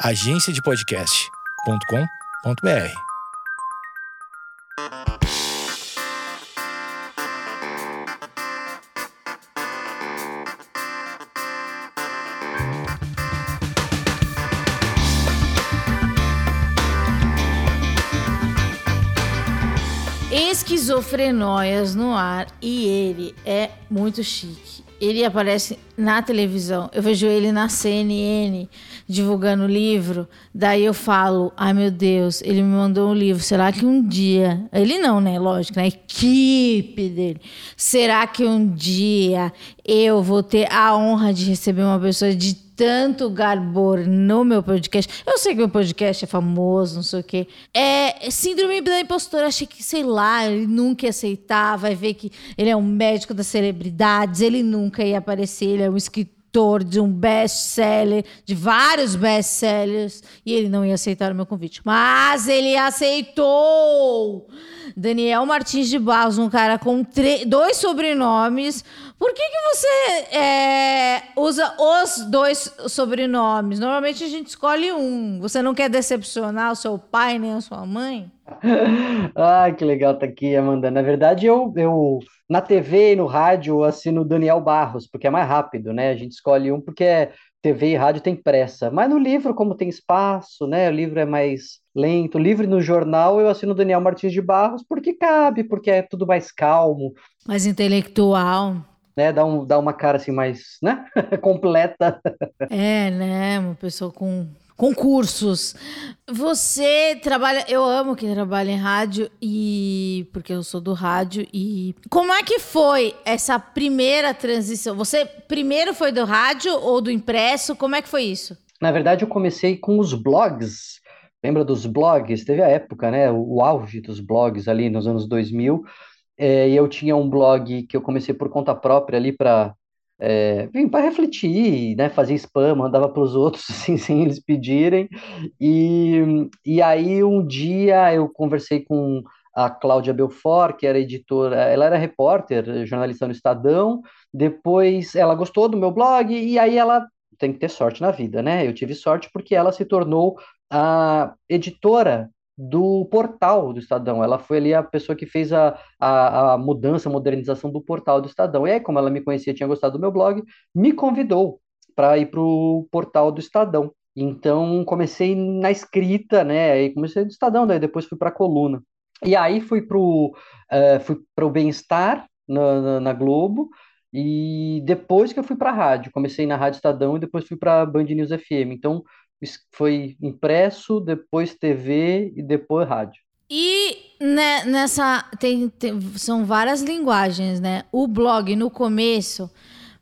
agenciadepodcast.com.br. Esquizofrenóias no ar e ele é muito chique. Ele aparece na televisão, eu vejo ele na CNN divulgando o livro. Daí eu falo: ai meu Deus, ele me mandou um livro. Será que um dia. Ele não, né? Lógico, na equipe dele. Será que um dia eu vou ter a honra de receber uma pessoa de tanto garbor no meu podcast. Eu sei que meu podcast é famoso, não sei o quê. É síndrome da impostora. Achei que, sei lá, ele nunca ia aceitar. Vai ver que ele é um médico das celebridades. Ele nunca ia aparecer. Ele é um escritor de um best-seller, de vários best-sellers. E ele não ia aceitar o meu convite. Mas ele aceitou! Daniel Martins de Barros, um cara com dois sobrenomes. Por que, que você é, usa os dois sobrenomes? Normalmente a gente escolhe um. Você não quer decepcionar o seu pai nem a sua mãe? ah, que legal tá aqui, Amanda. Na verdade, eu, eu na TV e no rádio assino Daniel Barros, porque é mais rápido, né? A gente escolhe um porque é TV e rádio tem pressa. Mas no livro, como tem espaço, né? O livro é mais lento. Livre no jornal, eu assino Daniel Martins de Barros porque cabe, porque é tudo mais calmo. Mais intelectual. Né, dá, um, dá uma cara assim mais, né, completa. É, né, uma pessoa com concursos. Você trabalha, eu amo que trabalha em rádio e porque eu sou do rádio e como é que foi essa primeira transição? Você primeiro foi do rádio ou do impresso? Como é que foi isso? Na verdade, eu comecei com os blogs. Lembra dos blogs? Teve a época, né? O, auge dos blogs ali nos anos 2000. É, e eu tinha um blog que eu comecei por conta própria ali para é, para refletir, né, fazer spam, mandava para os outros assim, sem eles pedirem. E, e aí um dia eu conversei com a Cláudia Belfort, que era editora, ela era repórter, jornalista no Estadão. Depois ela gostou do meu blog e aí ela tem que ter sorte na vida, né? Eu tive sorte porque ela se tornou a editora do portal do Estadão. Ela foi ali a pessoa que fez a, a, a, mudança, a modernização do portal do Estadão. E aí, como ela me conhecia, tinha gostado do meu blog, me convidou para ir para o portal do Estadão. Então, comecei na escrita, né? Aí comecei do Estadão, daí depois fui para a coluna. E aí fui para o uh, fui o Bem-Estar na, na, na, Globo. E depois que eu fui para a rádio, comecei na Rádio Estadão e depois fui para a Band News FM. Então, foi impresso, depois TV e depois rádio. E né, nessa tem, tem, são várias linguagens, né? O blog no começo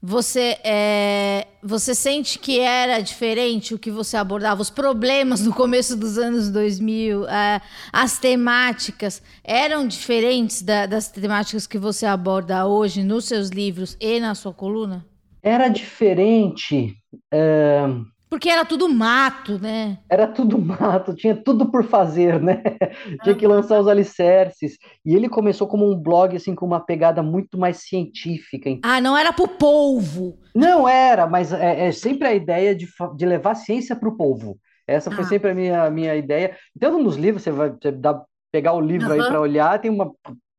você é, você sente que era diferente o que você abordava, os problemas no começo dos anos 2000, é, as temáticas eram diferentes da, das temáticas que você aborda hoje nos seus livros e na sua coluna? Era diferente. É porque era tudo mato, né? Era tudo mato, tinha tudo por fazer, né? tinha que lançar os alicerces. E ele começou como um blog, assim, com uma pegada muito mais científica. Ah, não era pro povo. Não era, mas é, é sempre a ideia de, de levar a ciência pro povo. Essa foi ah. sempre a minha, minha ideia. Então, nos livros, você vai você dá, pegar o livro uhum. aí para olhar, tem uma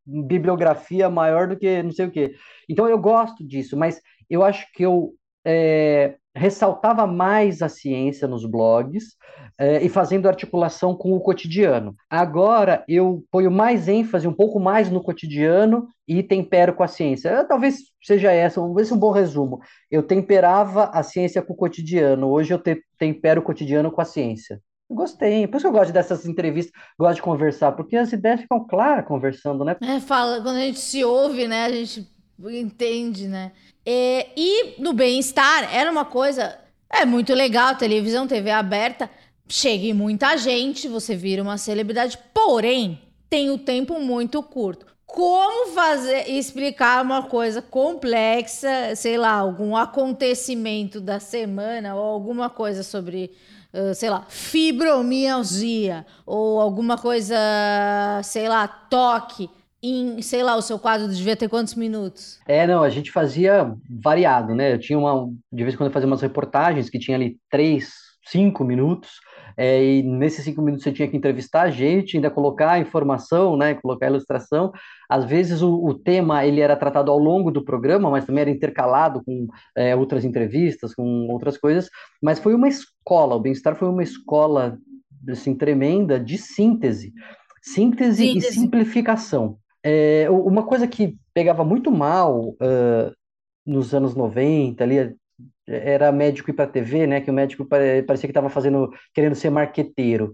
bibliografia maior do que não sei o quê. Então, eu gosto disso, mas eu acho que eu é, ressaltava mais a ciência nos blogs é, e fazendo articulação com o cotidiano. Agora eu ponho mais ênfase, um pouco mais no cotidiano e tempero com a ciência. É, talvez seja essa, esse um bom resumo. Eu temperava a ciência com o cotidiano, hoje eu te, tempero o cotidiano com a ciência. Gostei, por isso que eu gosto dessas entrevistas, gosto de conversar, porque as ideias ficam claras conversando, né? É, fala, quando a gente se ouve, né, a gente entende, né? É, e no bem-estar era uma coisa. É muito legal, televisão, TV aberta. Chega muita gente, você vira uma celebridade. Porém, tem o tempo muito curto. Como fazer explicar uma coisa complexa, sei lá, algum acontecimento da semana ou alguma coisa sobre, uh, sei lá, fibromialgia ou alguma coisa, sei lá, toque em, sei lá, o seu quadro devia ter quantos minutos? É, não, a gente fazia variado, né? Eu tinha uma, de vez em quando eu fazia umas reportagens que tinha ali três, cinco minutos, é, e nesses cinco minutos você tinha que entrevistar a gente, ainda colocar informação, né, colocar ilustração. Às vezes o, o tema ele era tratado ao longo do programa, mas também era intercalado com é, outras entrevistas, com outras coisas. Mas foi uma escola, o Bem-Estar foi uma escola assim, tremenda de síntese. Síntese, síntese. e simplificação. É, uma coisa que pegava muito mal uh, nos anos 90, ali, era médico ir para a TV, né? Que o médico parecia que estava fazendo, querendo ser marqueteiro.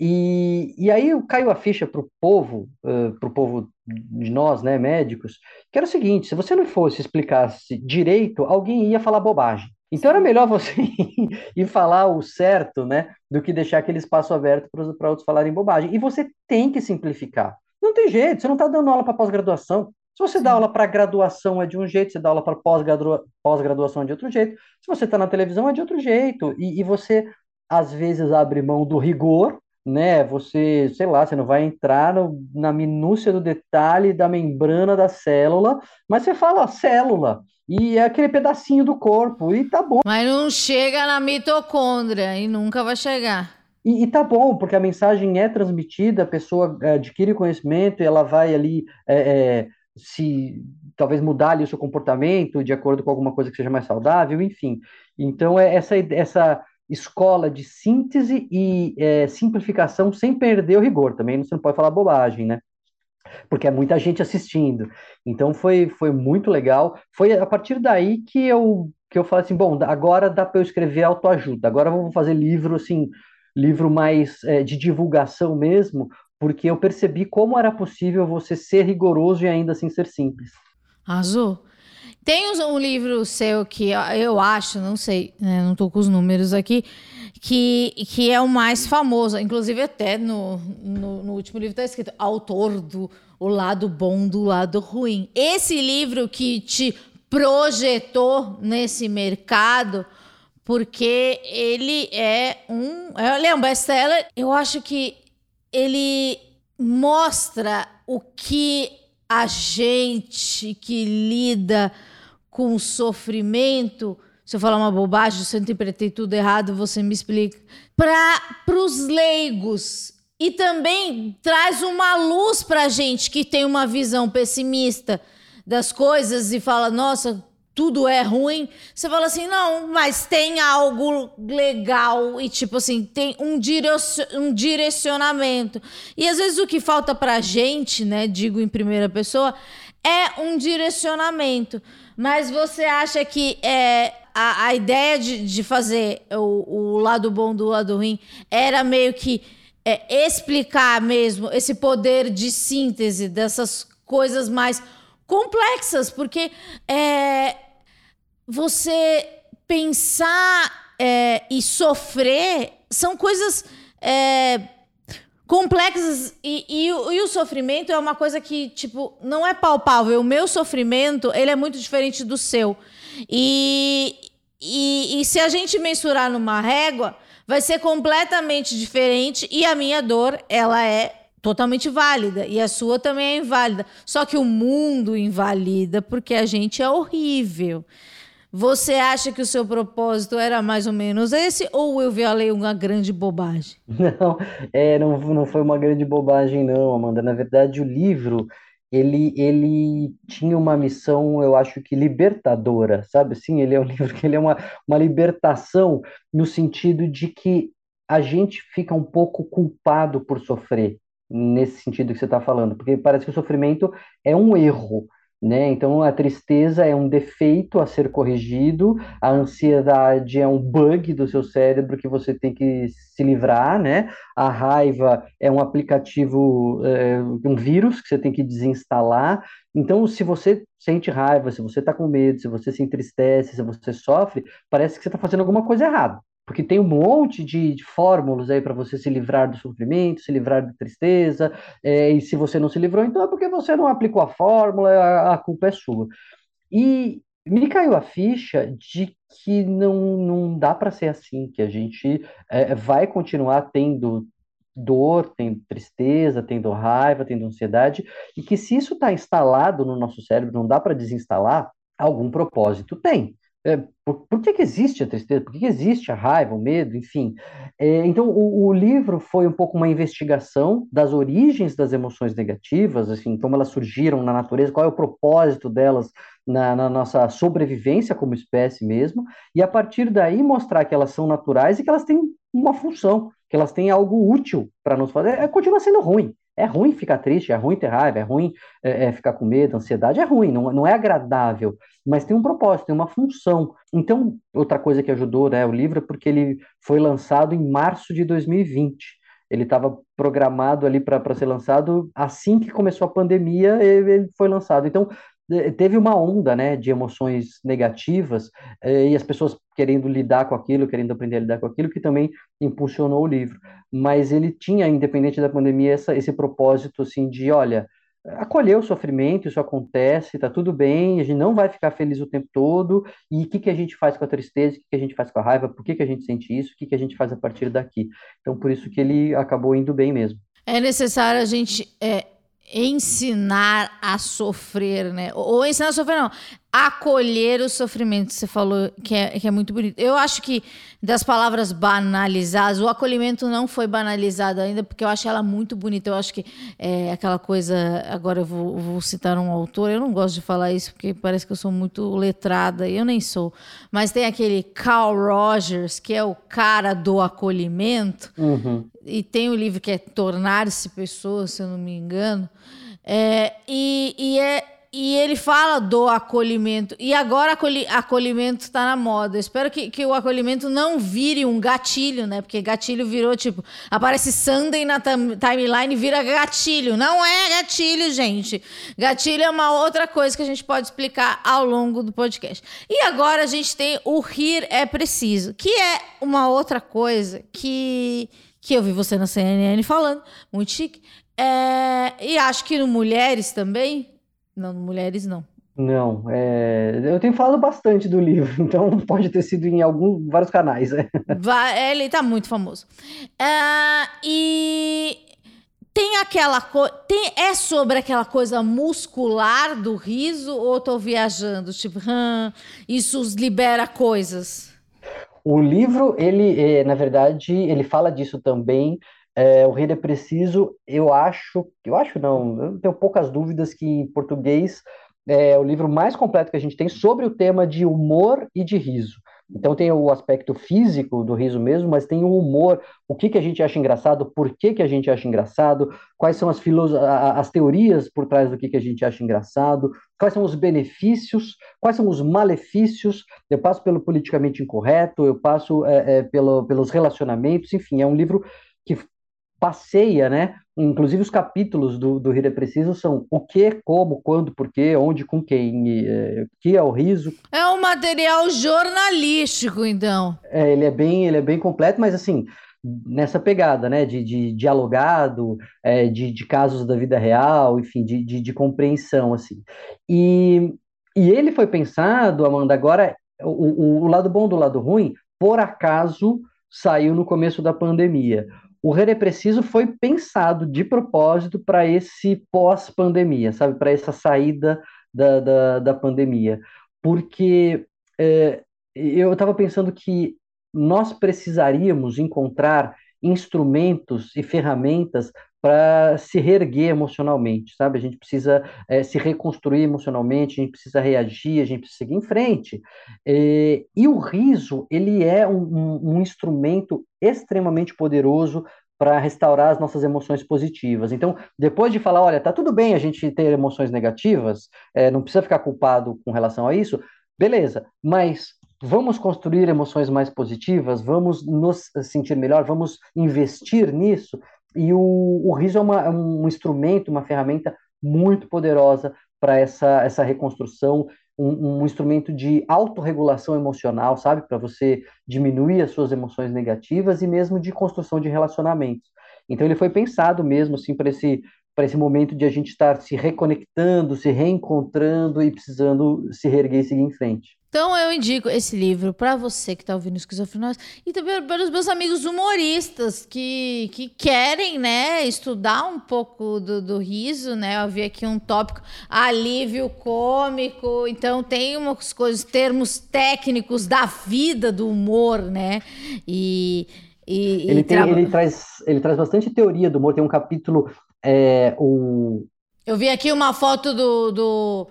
E, e aí caiu a ficha para o povo, uh, para o povo de nós, né, médicos, que era o seguinte: se você não fosse explicasse direito, alguém ia falar bobagem. Então era melhor você ir falar o certo, né, do que deixar aquele espaço aberto para outros falarem bobagem. E você tem que simplificar. Não tem jeito, você não está dando aula para pós-graduação. Se você Sim. dá aula para graduação é de um jeito, você dá aula para pós-graduação é de outro jeito. Se você está na televisão é de outro jeito. E, e, você, às vezes, abre mão do rigor, né? Você, sei lá, você não vai entrar no, na minúcia do detalhe da membrana da célula, mas você fala célula. E é aquele pedacinho do corpo, e tá bom. Mas não chega na mitocôndria, e nunca vai chegar. E, e, tá bom, porque a mensagem é transmitida, a pessoa é, adquire conhecimento e ela vai ali é, é, se talvez mudar ali o seu comportamento de acordo com alguma coisa que seja mais saudável, enfim. Então, é essa, essa escola de síntese e é, simplificação sem perder o rigor. Também você não pode falar bobagem, né? Porque é muita gente assistindo. Então, foi, foi muito legal. Foi a partir daí que eu, que eu falei assim, bom, agora dá para eu escrever autoajuda. Agora vamos fazer livro, assim, livro mais é, de divulgação mesmo, porque eu percebi como era possível você ser rigoroso e ainda assim ser simples. Azul. Tem um livro seu que eu acho, não sei, né, não estou com os números aqui, que, que é o mais famoso. Inclusive, até no, no, no último livro está escrito autor do O Lado Bom do Lado Ruim. Esse livro que te projetou nesse mercado, porque ele é um. Ele é um best-seller. Eu acho que ele mostra o que a gente que lida com sofrimento. Se eu falar uma bobagem, se eu interpretei tudo errado, você me explica. Para os leigos. E também traz uma luz para gente que tem uma visão pessimista das coisas e fala: nossa, tudo é ruim, você fala assim, não, mas tem algo legal e, tipo assim, tem um, um direcionamento. E às vezes o que falta pra gente, né, digo em primeira pessoa, é um direcionamento. Mas você acha que é, a, a ideia de, de fazer o, o lado bom do lado ruim era meio que é, explicar mesmo esse poder de síntese dessas coisas mais complexas, porque é, você pensar é, e sofrer são coisas é, complexas e, e, e, o sofrimento é uma coisa que tipo não é palpável. O meu sofrimento ele é muito diferente do seu e, e, e se a gente mensurar numa régua vai ser completamente diferente e a minha dor ela é totalmente válida e a sua também é inválida. Só que o mundo invalida porque a gente é horrível. Você acha que o seu propósito era mais ou menos esse ou eu falei uma grande bobagem? Não, é, não, não foi uma grande bobagem, não, Amanda. Na verdade, o livro ele, ele tinha uma missão, eu acho que libertadora, sabe? Sim, ele é um livro que ele é uma, uma libertação no sentido de que a gente fica um pouco culpado por sofrer, nesse sentido que você está falando, porque parece que o sofrimento é um erro. Né? Então, a tristeza é um defeito a ser corrigido, a ansiedade é um bug do seu cérebro que você tem que se livrar, né? A raiva é um aplicativo, é, um vírus que você tem que desinstalar. Então, se você sente raiva, se você está com medo, se você se entristece, se você sofre, parece que você está fazendo alguma coisa errada porque tem um monte de, de fórmulas aí para você se livrar do sofrimento, se livrar da tristeza, é, e se você não se livrou, então é porque você não aplicou a fórmula, a, a culpa é sua. E me caiu a ficha de que não, não dá para ser assim, que a gente é, vai continuar tendo dor, tendo tristeza, tendo raiva, tendo ansiedade, e que se isso está instalado no nosso cérebro, não dá para desinstalar, algum propósito tem. É, por, por, que, que existe a tristeza? Por que, que existe a raiva, o medo, enfim? É, então, o, o, livro foi um pouco uma investigação das origens das emoções negativas, assim, como elas surgiram na natureza, qual é o propósito delas na, na nossa sobrevivência como espécie mesmo, e a partir daí mostrar que elas são naturais e que elas têm uma função, que elas têm algo útil para nos fazer. É, continua sendo ruim, é ruim ficar triste, é ruim ter raiva, é ruim é, é, ficar com medo, ansiedade, é ruim, não, não é agradável, mas tem um propósito, tem uma função. Então, outra coisa que ajudou né, o livro é porque ele foi lançado em março de 2020. Ele estava programado ali para ser lançado assim que começou a pandemia, ele, foi lançado. Então, teve uma onda né, de emoções negativas eh, e as pessoas querendo lidar com aquilo, querendo aprender a lidar com aquilo, que também impulsionou o livro. Mas ele tinha, independente da pandemia, essa, esse propósito assim de, olha, acolher o sofrimento, isso acontece, está tudo bem, a gente não vai ficar feliz o tempo todo, e o que, que a gente faz com a tristeza, o que, que a gente faz com a raiva, por que, que a gente sente isso, o que, que a gente faz a partir daqui. Então, por isso que ele acabou indo bem mesmo. É necessário a gente é, ensinar a sofrer, né? Ou ensinar a sofrer, não. Acolher o sofrimento, você falou que é, que é muito bonito. Eu acho que das palavras banalizadas, o acolhimento não foi banalizado ainda, porque eu acho ela muito bonita. Eu acho que é aquela coisa. Agora eu vou, vou citar um autor, eu não gosto de falar isso, porque parece que eu sou muito letrada, eu nem sou. Mas tem aquele Carl Rogers, que é o cara do acolhimento, uhum. e tem o um livro que é Tornar-se Pessoa, se eu não me engano. É, e, e, é, e ele fala do acolhimento. E agora acolhi, acolhimento está na moda. Espero que, que o acolhimento não vire um gatilho, né? Porque gatilho virou tipo. Aparece Sunday na timeline vira gatilho. Não é gatilho, gente. Gatilho é uma outra coisa que a gente pode explicar ao longo do podcast. E agora a gente tem o rir é preciso, que é uma outra coisa que que eu vi você na CNN falando, muito chique, é, e acho que no Mulheres também. Não, Mulheres não. Não, é, eu tenho falado bastante do livro, então pode ter sido em alguns, vários canais. É. Vai, ele tá muito famoso. É, e tem aquela coisa. É sobre aquela coisa muscular do riso ou tô viajando? Tipo, hum, isso libera coisas. O livro, ele, é, na verdade, ele fala disso também, é, o Rir é Preciso, eu acho, eu acho não, eu tenho poucas dúvidas que em português é o livro mais completo que a gente tem sobre o tema de humor e de riso. Então tem o aspecto físico do riso mesmo, mas tem o humor, o que, que a gente acha engraçado, por que, que a gente acha engraçado, quais são as, as teorias por trás do que, que a gente acha engraçado, quais são os benefícios, quais são os malefícios. Eu passo pelo politicamente incorreto, eu passo é, é, pelo, pelos relacionamentos, enfim, é um livro que passeia, né? Inclusive os capítulos do, do Rir é Preciso são o que, como, quando, porquê, onde, com quem, é, que é o riso. É um material jornalístico, então. É, ele é bem, ele é bem completo, mas assim, nessa pegada, né? De, de dialogado, é, de, de casos da vida real, enfim, de, de, de compreensão, assim. E, e ele foi pensado, Amanda, agora, o, o, o lado bom do lado ruim, por acaso saiu no começo da pandemia o Rer é Preciso foi pensado de propósito para esse pós-pandemia, sabe? Para essa saída da, da, da pandemia. Porque é, eu estava pensando que nós precisaríamos encontrar instrumentos e ferramentas para se reerguer emocionalmente, sabe? A gente precisa é, se reconstruir emocionalmente, a gente precisa reagir, a gente precisa seguir em frente. É, e o riso, ele é um, um, um instrumento extremamente poderoso para restaurar as nossas emoções positivas. Então, depois de falar, olha, tá tudo bem a gente ter emoções negativas, é, não precisa ficar culpado com relação a isso, beleza, mas vamos construir emoções mais positivas, vamos nos sentir melhor, vamos investir nisso. E o, o riso é, uma, é um instrumento, uma ferramenta muito poderosa para essa, essa reconstrução, um, um, instrumento de autorregulação emocional, sabe? Para você diminuir as suas emoções negativas e mesmo de construção de relacionamentos. Então ele foi pensado mesmo assim para esse para esse momento de a gente estar se reconectando, se reencontrando e precisando se reerguer e seguir em frente. Então eu indico esse livro para você que está ouvindo Esquizofrenóis e também para os meus amigos humoristas que, que querem, né, estudar um pouco do, do riso, né? Eu vi aqui um tópico alívio cômico, então tem umas coisas, termos técnicos da vida do humor, né? E, e, ele, tem, ele, traz, ele traz bastante teoria do humor, tem um capítulo, é, o... Eu vi aqui uma foto do, do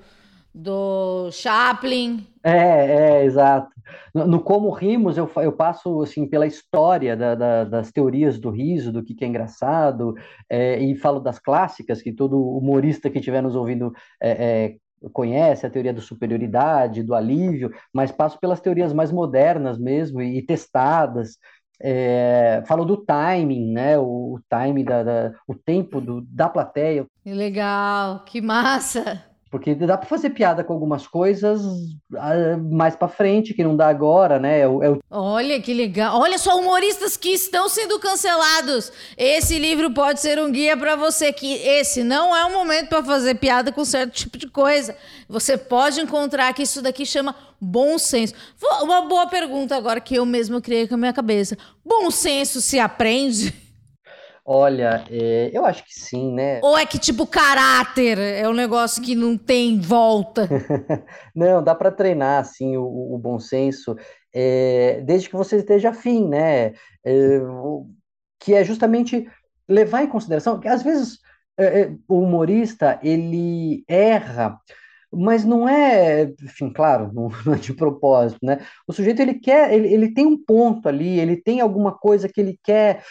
do Chaplin. É, é, exato. No, no, Como Rimos, eu, eu passo assim pela história da, da, das teorias do riso, do que, que é engraçado, é, e falo das clássicas, que todo humorista que estiver nos ouvindo é, é, conhece, a teoria da superioridade, do alívio, mas passo pelas teorias mais modernas mesmo, e, e testadas. É, falo do timing, né? O, o timing da, da, o tempo do, da plateia. Legal, que massa! Porque dá para fazer piada com algumas coisas ah, mais para frente, que não dá agora, né? É o, é o... Olha que legal. Olha só, humoristas que estão sendo cancelados. Esse livro pode ser um guia para você que esse não é o momento para fazer piada com certo tipo de coisa. Você pode encontrar que isso daqui chama bom senso. Uma boa pergunta agora que eu mesmo criei com a minha cabeça. Bom senso se aprende? Olha, é, eu acho que sim, né? Ou é que tipo caráter é um negócio que não tem volta? não, dá para treinar assim o, o bom senso, é, desde que você esteja afim, né? É, que é justamente levar em consideração que às vezes é, é, o humorista ele erra mas não é, enfim, claro, não, é de propósito, né? O sujeito ele quer, ele, ele tem um ponto ali, ele tem alguma coisa que ele quer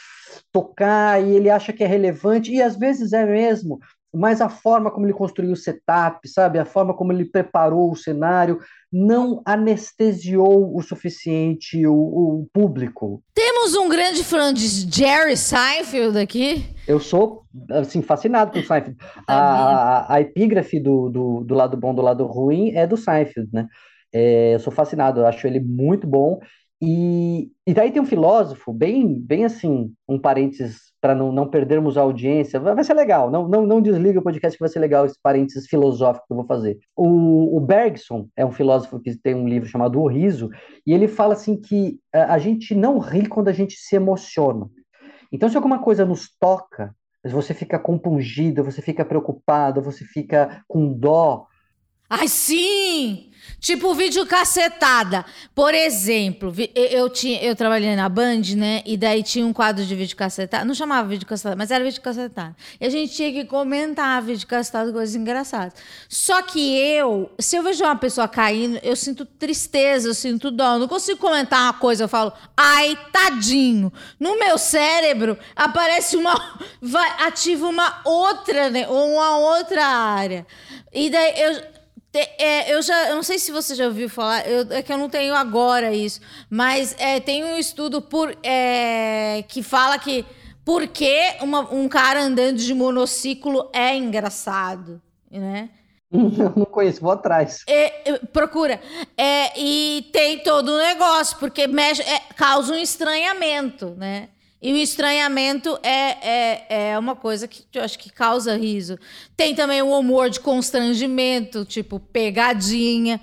tocar e ele acha que é relevante, e às vezes é mesmo, mas a forma como ele construiu o setup, sabe, a forma como ele preparou o cenário, não anestesiou o suficiente o, o público. Temos um grande fã de Jerry Seinfeld aqui. Eu sou, assim, fascinado por Seinfeld. A, a, a, epígrafe do, do, do lado bom do lado ruim é do Seinfeld, né? É, eu sou fascinado, eu acho ele muito bom. E, e daí tem um filósofo, bem, bem assim, um parênteses para não, não perdermos a audiência, vai, ser legal, não, não, não desliga o podcast que vai ser legal esse parênteses filosófico que eu vou fazer. O, o Bergson é um filósofo que tem um livro chamado O Riso, e ele fala assim que a, a gente não ri quando a gente se emociona. Então, se alguma coisa nos toca, você fica compungido, você fica preocupado, você fica com dó. Ai, sim! Tipo vídeo cacetada. Por exemplo, eu, tinha, eu trabalhei na Band, né? E daí tinha um quadro de vídeo cacetada. Não chamava vídeo cacetada, mas era vídeo cacetada. E a gente tinha que comentar vídeo cacetada, coisas engraçadas. Só que eu, se eu vejo uma pessoa caindo, eu sinto tristeza, eu sinto dó. Eu não consigo comentar uma coisa, eu falo, ai, tadinho. No meu cérebro aparece uma. Vai, ativa uma outra, né? Ou uma outra área. E daí eu é, eu já, eu não sei se você já ouviu falar, eu, é que eu não tenho agora isso, mas é, tem um estudo por, é, que fala que por que uma, um cara andando de monociclo é engraçado, né? Não conheço, vou atrás. É, procura. É, e tem todo o um negócio, porque mexe, é, causa um estranhamento, né? E o estranhamento é, é, é uma coisa que eu acho que causa riso. Tem também o humor de constrangimento, tipo pegadinha.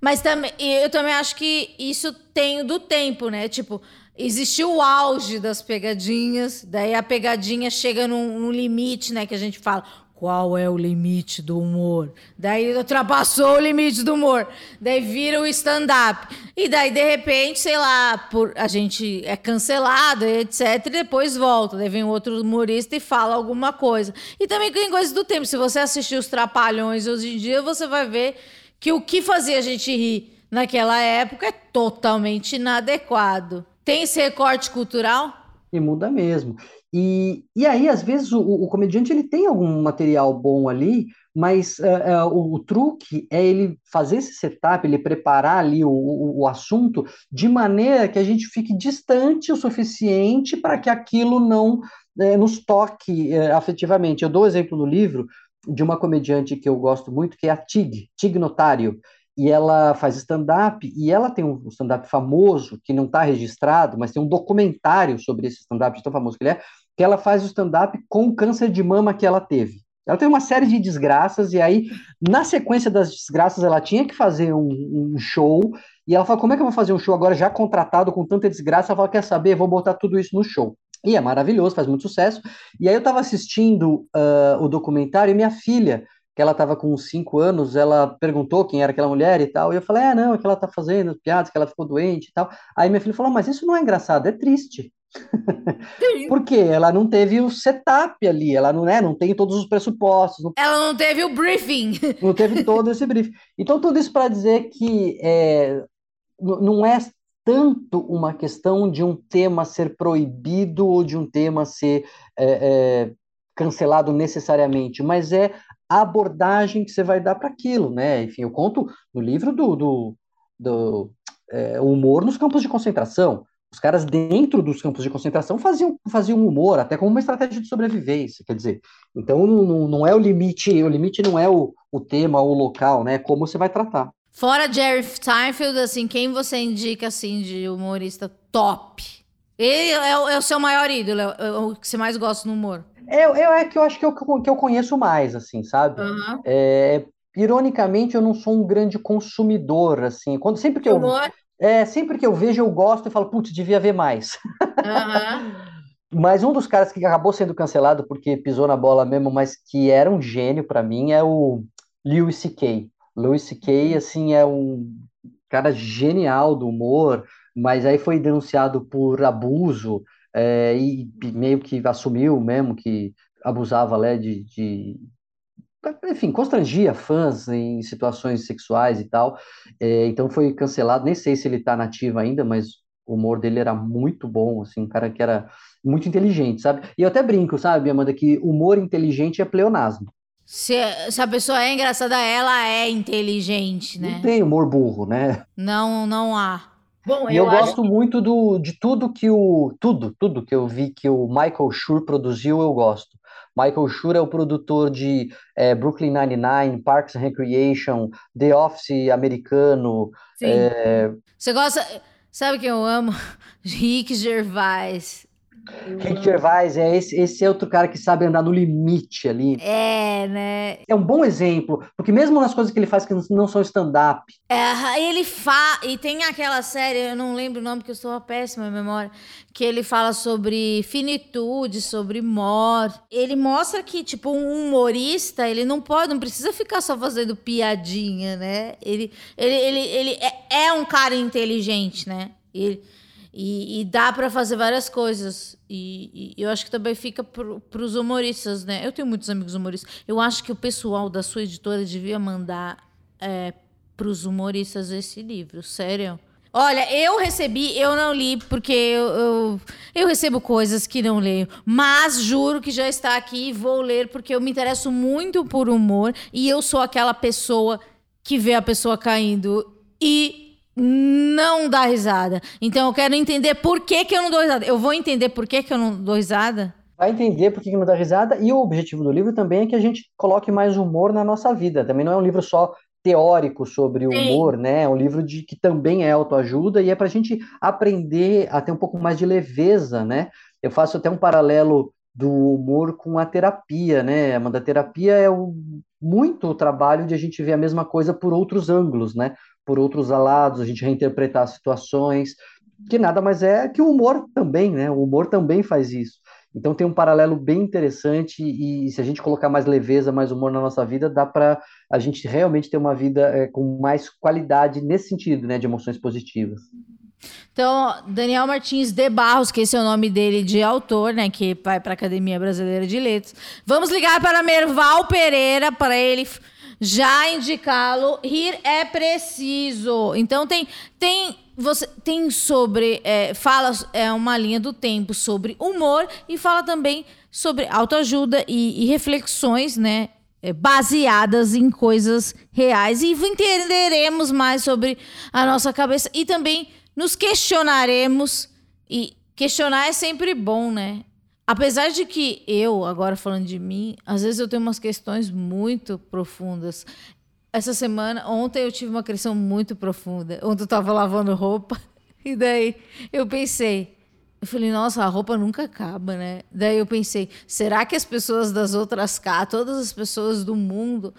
Mas também, eu também acho que isso tem do tempo, né? Tipo, existiu o auge das pegadinhas, daí a pegadinha chega num, num limite, né? Que a gente fala, qual é o limite do humor? Daí ultrapassou o limite do humor. Daí vira o stand-up. E daí, de repente, sei lá, por, a gente é cancelado, etc. E depois volta. Daí vem outro humorista e fala alguma coisa. E também tem coisas do tempo. Se você assistir os Trapalhões hoje em dia, você vai ver que o que fazia a gente rir naquela época é totalmente inadequado. Tem esse recorte cultural? E muda mesmo. E, e aí, às vezes, o, o comediante ele tem algum material bom ali, mas uh, uh, o, o, truque é ele fazer esse setup, ele preparar ali o, o, o assunto de maneira que a gente fique distante o suficiente para que aquilo não uh, nos toque afetivamente. Eu dou o exemplo no livro de uma comediante que eu gosto muito, que é a Tig, Tig Notário e ela faz stand-up, e ela tem um stand-up famoso, que não está registrado, mas tem um documentário sobre esse stand-up tão famoso que ele é, que ela faz o stand-up com o câncer de mama que ela teve. Ela teve uma série de desgraças, e aí, na sequência das desgraças, ela tinha que fazer um, um show. E ela falou: como é que eu vou fazer um show agora já contratado com tanta desgraça? Ela falou: quer saber? Vou botar tudo isso no show. E é maravilhoso, faz muito sucesso. E aí eu estava assistindo uh, o documentário e minha filha, que ela estava com uns 5 anos, ela perguntou quem era aquela mulher e tal. E eu falei: é, não, é que ela está fazendo piadas, que ela ficou doente e tal. Aí minha filha falou: mas isso não é engraçado, é triste. Porque ela não teve o setup ali, ela não, né, não tem todos os pressupostos. Não, ela não teve o briefing. Não teve todo esse briefing. Então, tudo isso para dizer que é, não é tanto uma questão de um tema ser proibido ou de um tema ser é, é, cancelado necessariamente, mas é a abordagem que você vai dar para aquilo, né? Enfim, eu conto no livro do, do, do é, humor nos campos de concentração. Os caras dentro dos campos de concentração faziam, faziam humor, até como uma estratégia de sobrevivência, quer dizer. Então não, não é o limite, o limite não é o, o tema o local, né? É como você vai tratar. Fora Jerry Seinfeld, assim, quem você indica, assim, de humorista top? Ele é o, é o seu maior ídolo, é o que você mais gosta no humor. Eu, eu é que eu acho que eu, que eu conheço mais, assim, sabe? Uhum. É, ironicamente, eu não sou um grande consumidor, assim. Quando, sempre que eu, Humor? é, sempre que eu vejo, eu gosto e falo, putz, devia ver mais. Aham. Mas um dos caras que acabou sendo cancelado porque pisou na bola mesmo, mas que era um gênio pra mim, é o Louis C.K. Louis C.K., assim, é um cara genial do humor, mas aí foi denunciado por abuso é, e meio que assumiu mesmo que abusava né, de, de enfim, constrangia fãs em situações sexuais e tal. É, então foi cancelado. Nem sei se ele está nativo ainda, mas o humor dele era muito bom, assim, um cara que era muito inteligente, sabe? E eu até brinco, sabe, Amanda, que humor inteligente é pleonasmo. Se, se a pessoa é engraçada, ela é inteligente, né? Não tem humor burro, né? Não, não há. Bom, E eu, acho gosto muito do, de tudo que o. Tudo, tudo que eu vi que o Michael Schur produziu, eu gosto. Michael Schur é o produtor de é, Brooklyn Nine-Nine, Parks and Recreation, The Office americano. Sim. é, Você gosta. Sabe quem eu amo? Rick Gervais. Rick Gervais, é esse, esse é outro cara que sabe andar no limite ali. É, né? É um bom exemplo, porque mesmo nas coisas que ele faz que não são stand-up, É, ele fa... E tem aquela série, eu não lembro o nome, porque eu sou uma péssima memória, que ele fala sobre finitude, sobre morte. Ele mostra que, tipo, um humorista, ele não pode, não precisa ficar só fazendo piadinha, né? Ele, ele, ele, ele é, é um cara inteligente, né? Ele, e, e dá pra fazer várias coisas. E, e eu acho que também fica pro, pros humoristas, né? Eu tenho muitos amigos humoristas. Eu acho que o pessoal da sua editora devia mandar é, pros humoristas esse livro, sério. Olha, eu recebi, eu não li porque eu, eu, eu recebo coisas que não leio, mas juro que já está aqui e vou ler porque eu me interesso muito por humor e eu sou aquela pessoa que vê a pessoa caindo e não dá risada. Então eu quero entender por que, que eu não dou risada. Eu vou entender por que, que eu não dou risada? vai entender por que que não dá risada. E o objetivo do livro também é que a gente coloque mais humor na nossa vida. Também não é um livro só teórico sobre o humor, né? É um livro de que também é autoajuda e é para a gente aprender a ter um pouco mais de leveza, né? Eu faço até um paralelo do humor com a terapia, né? Amanda, a terapia é o, muito o trabalho de a gente ver a mesma coisa por outros ângulos, né? Por outros lados, a gente reinterpretar situações, que nada mais é que o humor também, né? O humor também faz isso. Então tem um paralelo bem interessante e se a gente colocar mais leveza, mais humor na nossa vida, dá para a gente realmente ter uma vida é, com mais qualidade nesse sentido, né? De emoções positivas. Então, Daniel Martins de Barros, que esse é o nome dele de autor, né? Que vai para a Academia Brasileira de Letras. Vamos ligar para Merval Pereira para ele já indicá-lo. Rir é preciso. Então tem tem você tem sobre é, fala é uma linha do tempo sobre humor e fala também sobre autoajuda e, e reflexões, né? é, baseadas em coisas reais e entenderemos mais sobre a nossa cabeça e também nos questionaremos e questionar é sempre bom, né? Apesar de que eu, agora falando de mim, às vezes eu tenho umas questões muito profundas. Essa semana, ontem eu tive uma questão muito profunda. Ontem eu tava lavando roupa e daí eu pensei, Eu falei, nossa, a roupa nunca acaba, né? Daí eu pensei, será que as pessoas das outras casas, todas as pessoas do mundo,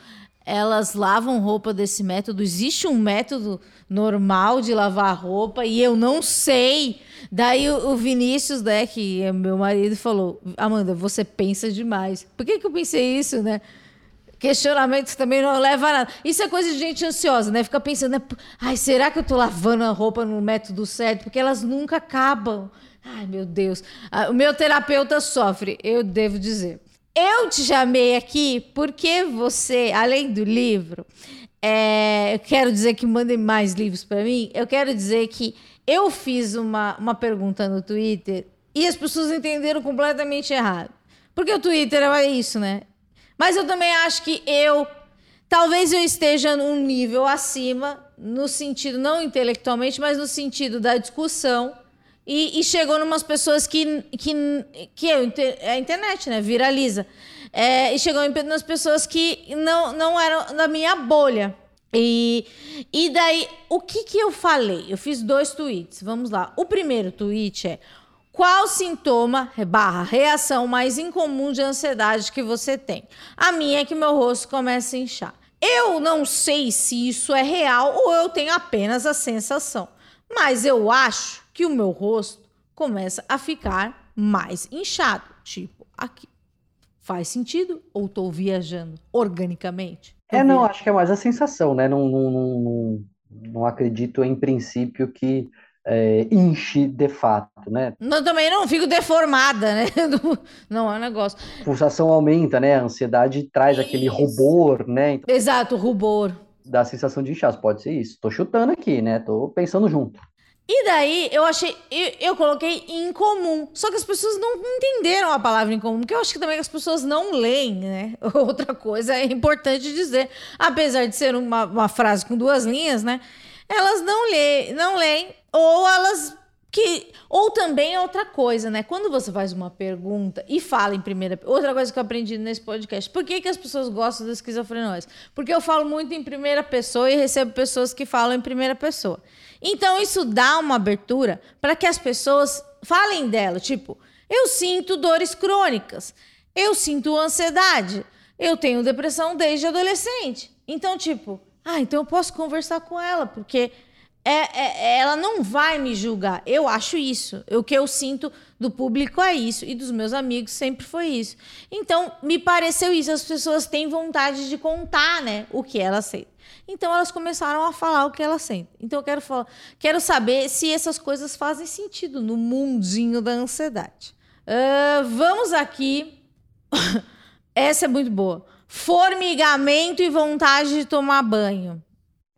elas lavam roupa desse método? Existe um método normal de lavar roupa e eu não sei. Daí o, Vinícius, né, que é meu marido, falou: Amanda, você pensa demais. Por que, que eu pensei isso, né? Questionamentos também não leva a nada. Isso é coisa de gente ansiosa, né? Fica pensando, né? ai, será que eu tô lavando a roupa no método certo? Porque elas nunca acabam. Ai, meu Deus. O meu terapeuta sofre, eu devo dizer. Eu te chamei aqui porque você, além do livro, é, eu quero dizer que mandem mais livros para mim. Eu quero dizer que eu fiz uma, uma pergunta no Twitter e as pessoas entenderam completamente errado. Porque o Twitter é isso, né? Mas eu também acho que eu. Talvez eu esteja num nível acima, no sentido, não intelectualmente, mas no sentido da discussão. E, e chegou numas pessoas que. que, que é a internet, né? Viraliza. É, e chegou nas pessoas que não, não eram da minha bolha. E, e daí, o que, que eu falei? Eu fiz dois tweets. Vamos lá. O primeiro tweet é: qual sintoma barra reação mais incomum de ansiedade que você tem? A minha é que meu rosto começa a inchar. Eu não sei se isso é real ou eu tenho apenas a sensação, mas eu acho que o meu rosto começa a ficar mais inchado, tipo aqui. Faz sentido ou estou viajando organicamente? Tô é, não, acho que é mais a sensação, né? Não, não, não, não acredito em princípio que é, enche de fato, né? Não, também não fico deformada, né? Não é um negócio. A pulsação aumenta, né? A ansiedade traz isso. aquele rubor, né? Então, Exato, rubor. Dá a sensação de inchaço, pode ser isso. Tô chutando aqui, né? Tô pensando junto. E daí eu achei, eu, eu coloquei incomum. Só que as pessoas não entenderam a palavra incomum, porque eu acho que também as pessoas não leem, né? Outra coisa é importante dizer. Apesar de ser uma, uma frase com duas linhas, né? Elas não leem, não leem ou elas que ou também é outra coisa, né? Quando você faz uma pergunta e fala em primeira, outra coisa que eu aprendi nesse podcast, por que, que as pessoas gostam da esquizofrenóis? Porque eu falo muito em primeira pessoa e recebo pessoas que falam em primeira pessoa. Então isso dá uma abertura para que as pessoas falem dela, tipo, eu sinto dores crônicas, eu sinto ansiedade, eu tenho depressão desde adolescente. Então, tipo, ah, então eu posso conversar com ela, porque é, é, ela não vai me julgar. Eu acho isso. O que eu sinto do público é isso. E dos meus amigos sempre foi isso. Então, me pareceu isso. As pessoas têm vontade de contar né, o que elas sentem. Então, elas começaram a falar o que elas sentem. Então, eu quero, falar, quero saber se essas coisas fazem sentido no mundinho da ansiedade. Uh, vamos aqui. Essa é muito boa. Formigamento e vontade de tomar banho.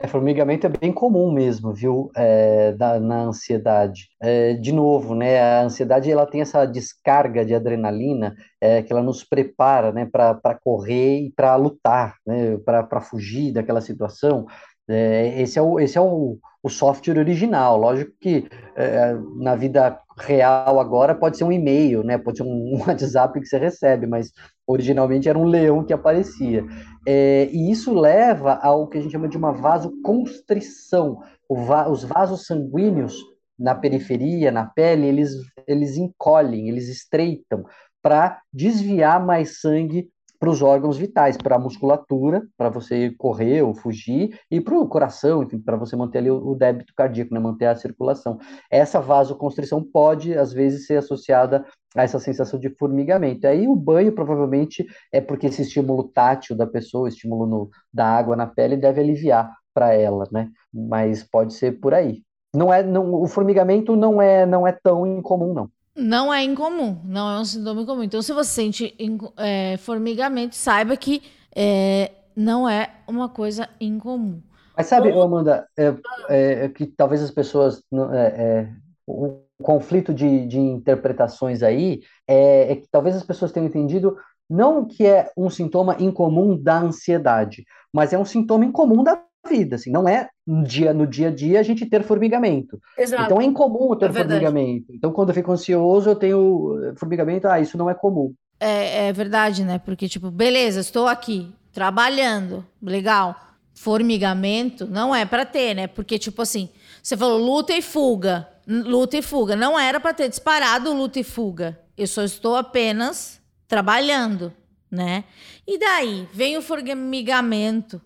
É, formigamento é bem comum mesmo, viu, é, da, na ansiedade. É, de novo, né, a ansiedade ela tem essa descarga de adrenalina é, que ela nos prepara, né, para correr e para lutar, né, para fugir daquela situação. É, esse é, o, esse é o, o software original. Lógico que é, na vida real agora pode ser um e-mail, né? Pode ser um, WhatsApp que você recebe, mas originalmente era um leão que aparecia. É, e isso leva ao que a gente chama de uma vasoconstrição. Va os vasos sanguíneos na periferia, na pele, eles, eles encolhem, eles estreitam para desviar mais sangue para os órgãos vitais, para a musculatura, para você correr ou fugir, e para o coração, para você manter ali o, débito cardíaco, né, manter a circulação. Essa vasoconstrição pode, às vezes, ser associada a essa sensação de formigamento. Aí o banho provavelmente é porque esse estímulo tátil da pessoa, o estímulo no, da água na pele, deve aliviar para ela, né? Mas pode ser por aí. Não é, não, o formigamento não é, não é tão incomum, não. Não é incomum, não é um sintoma incomum. Então, se você sente é, formigamento, saiba que é, não é uma coisa incomum. Mas sabe, Ou... Amanda, é, é, que talvez as pessoas. É, é, o conflito de, de interpretações aí é, é que talvez as pessoas tenham entendido não que é um sintoma incomum da ansiedade, mas é um sintoma incomum da vida, assim, não é no dia, no dia a dia a gente ter formigamento. Exato. Então é incomum ter é formigamento. Então quando eu fico ansioso eu tenho eh, formigamento, ah, isso não é comum. É, é verdade, né? Porque tipo, beleza, estou aqui trabalhando, legal. Formigamento não é para ter, né? Porque tipo assim, você falou luta e fuga. luta e fuga. Não era para ter disparado luta e fuga. Eu só estou apenas trabalhando, né? E daí vem o formigamento.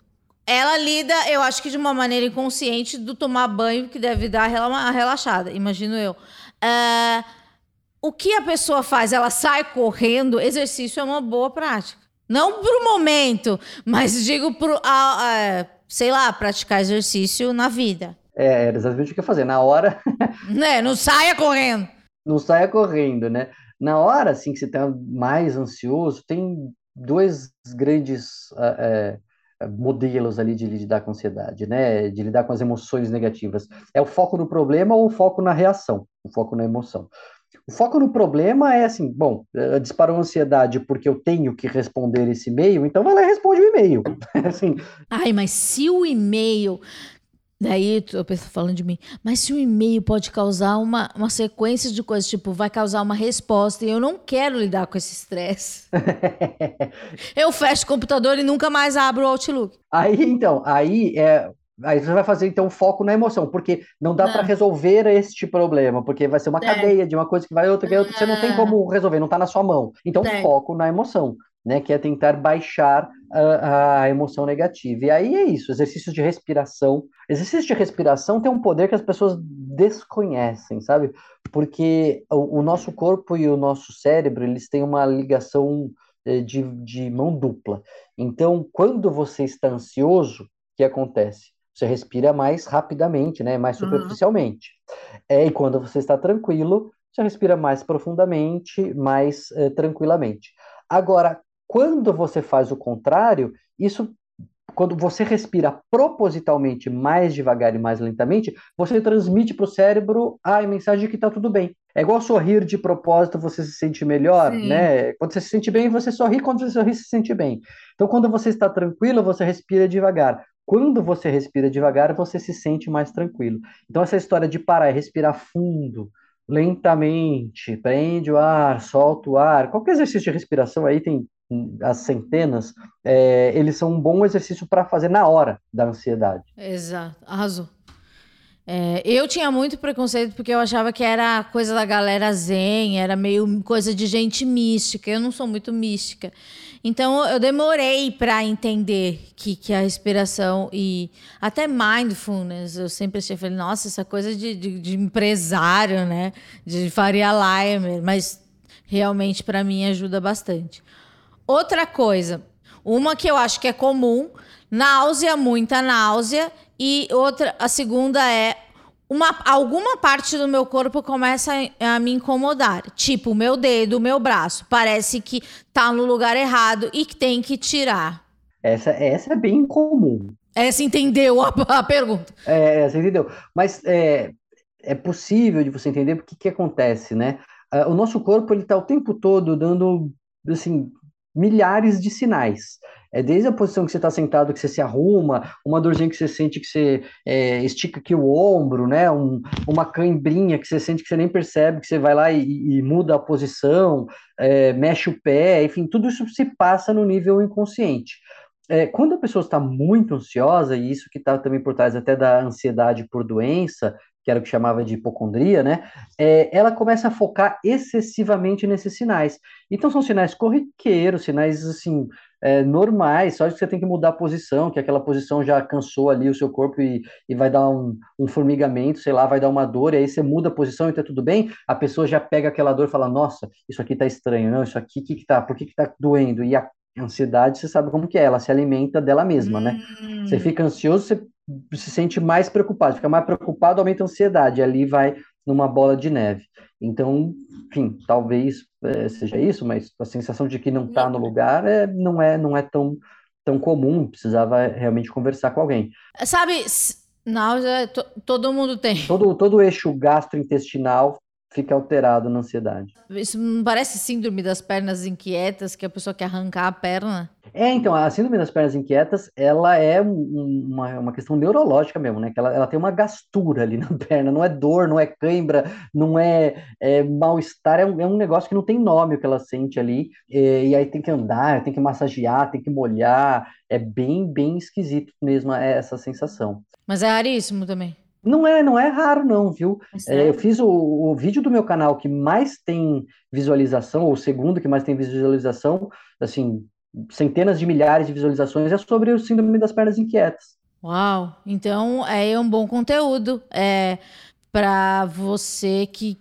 Ela lida, eu acho que de uma maneira inconsciente, do tomar banho que deve dar uma relaxada, imagino eu. Uh, o que a pessoa faz? Ela sai correndo, exercício é uma boa prática. Não pro momento, mas digo pro, a, a, sei lá, praticar exercício na vida. É, era exatamente o que eu fazer. Na hora. né? Não saia correndo. Não saia correndo, né? Na hora, assim, que você está mais ansioso, tem dois grandes uh, uh, modelos ali de lidar com ansiedade, né? De lidar com as emoções negativas. É o foco no problema ou o foco na reação, o foco na emoção. O foco no problema é assim, bom, eh, disparou ansiedade porque eu tenho que responder esse e-mail, então vai lá e responde o e-mail. assim. Ai, mas se o e-mail Daí eu penso falando de mim, mas se o e-mail pode causar uma, uma sequência de coisas, tipo, vai causar uma resposta, e eu não quero lidar com esse estresse. eu fecho o computador e nunca mais abro o Outlook. Aí, então, aí é, Aí você vai fazer então foco na emoção, porque não dá para resolver este problema, porque vai ser uma é. cadeia de uma coisa que vai outra, que outra, você não tem é. como resolver, não está na sua mão. Então é. foco na emoção, né, que é tentar baixar a, a, emoção negativa. E aí é isso, exercícios de respiração. Exercício de respiração tem um poder que as pessoas desconhecem, sabe? Porque o, o nosso corpo e o nosso cérebro, eles têm uma ligação eh, de, de mão dupla. Então, quando você está ansioso, o que acontece? Você respira mais rapidamente, né? Mais uhum. superficialmente. Uhum. É, e quando você está tranquilo, você respira mais profundamente, mais é, tranquilamente. Agora, quando você faz o contrário, isso quando você respira propositalmente mais devagar e mais lentamente, você transmite para o cérebro a mensagem de que está tudo bem. É igual sorrir de propósito, você se sente melhor, Sim. né? Quando você se sente bem, você sorri, quando você sorri, se sente bem. Então, quando você está tranquilo, você respira devagar. Quando você respira devagar, você se sente mais tranquilo. Então, essa história de parar e respirar fundo, lentamente, prende o ar, solta o ar. Qualquer exercício de respiração aí tem as centenas, é, eles são um bom exercício para fazer na hora da ansiedade. Exato, arrasou. É, eu tinha muito preconceito porque eu achava que era coisa da galera zen, era meio coisa de gente mística. Eu não sou muito mística. Então eu demorei para entender que, que a respiração e até mindfulness, eu sempre achei, falei, nossa, essa coisa de, de, de empresário, né? De Faria Limer, mas realmente para mim ajuda bastante. Outra coisa, uma que eu acho que é comum, náusea, muita náusea, e outra, a segunda é uma, alguma parte do meu corpo começa a, a, me incomodar. Tipo, o meu dedo, o meu braço. Parece que tá no lugar errado e que tem que tirar. Essa, essa é bem comum. Essa entendeu a, a pergunta. É, essa entendeu. Mas é, é possível de você entender porque que acontece, né? Uh, o nosso corpo ele tá o tempo todo dando assim milhares de sinais. É desde a posição que você está sentado, que você se arruma, uma dorzinha que você sente que você é, estica aqui o ombro, né? Um, uma cãibrinha que você sente que você nem percebe, que você vai lá e, e muda a posição, é, mexe o pé, enfim, tudo isso se passa no nível inconsciente. É, quando a pessoa está muito ansiosa, e isso que está também por trás até da ansiedade por doença, que era o que chamava de hipocondria, né? É, ela começa a focar excessivamente nesses sinais. Então são sinais corriqueiros, sinais assim é, normais, só que você tem que mudar a posição, que aquela posição já cansou ali o seu corpo e, e vai dar um, um, formigamento, sei lá, vai dar uma dor, e aí você muda a posição e tá tudo bem, a pessoa já pega aquela dor e fala, nossa, isso aqui tá estranho, não, isso aqui, que que tá, por que que tá doendo? E a ansiedade, você sabe como que é, ela se alimenta dela mesma, né? Você hum. fica ansioso, você se sente mais preocupado, fica mais preocupado, aumenta a ansiedade, ali vai numa bola de neve. Então, enfim, talvez é, seja isso, mas a sensação de que não está no lugar é, não é não é tão tão comum, precisava realmente conversar com alguém. Sabe, náusea todo mundo tem. Todo, todo eixo gastrointestinal fica alterado na ansiedade. Isso não parece síndrome das pernas inquietas, que a pessoa quer arrancar a perna? É, então, a síndrome das pernas inquietas, ela é um, uma, uma questão neurológica mesmo, né? Que ela, ela tem uma gastura ali na perna, não é dor, não é cãibra, não é, é mal-estar, é um, é um negócio que não tem nome o que ela sente ali, e, e aí tem que andar, tem que massagear, tem que molhar, é bem, bem esquisito mesmo essa sensação. Mas é raríssimo também. Não é, não é raro, não, viu? É É, eu sério? fiz o, o vídeo do meu canal que mais tem visualização, ou o segundo que mais tem visualização, assim, centenas de milhares de visualizações, é sobre o síndrome das pernas inquietas. Uau! Então é um bom conteúdo é, para você que,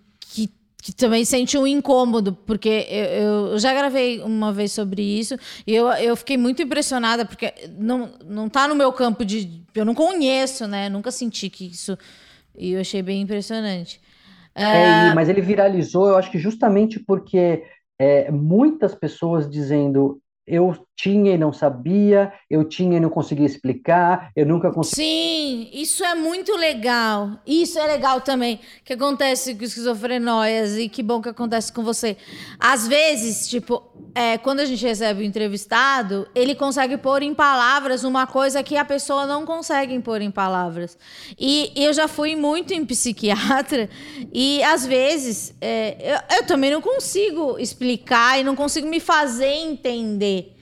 que, também sente um incômodo, porque eu, eu- já gravei uma vez sobre isso e eu, eu fiquei muito impressionada, porque não, não tá no meu campo de. Eu não conheço, né? Nunca senti que isso. E eu achei bem impressionante. É, e- mas ele viralizou, eu acho que justamente porque é, muitas pessoas dizendo eu tinha e não sabia, eu tinha e não conseguia explicar, eu nunca consegui. Sim, isso é muito legal. Isso é legal também, que acontece com esquizofrenóias e que bom que acontece com você. Às vezes, tipo, é, quando a gente recebe o entrevistado, ele consegue pôr em palavras uma coisa que a pessoa não consegue pôr em palavras. E eu já fui muito em psiquiatra e às vezes é, eu, eu também não consigo explicar e não consigo me fazer entender.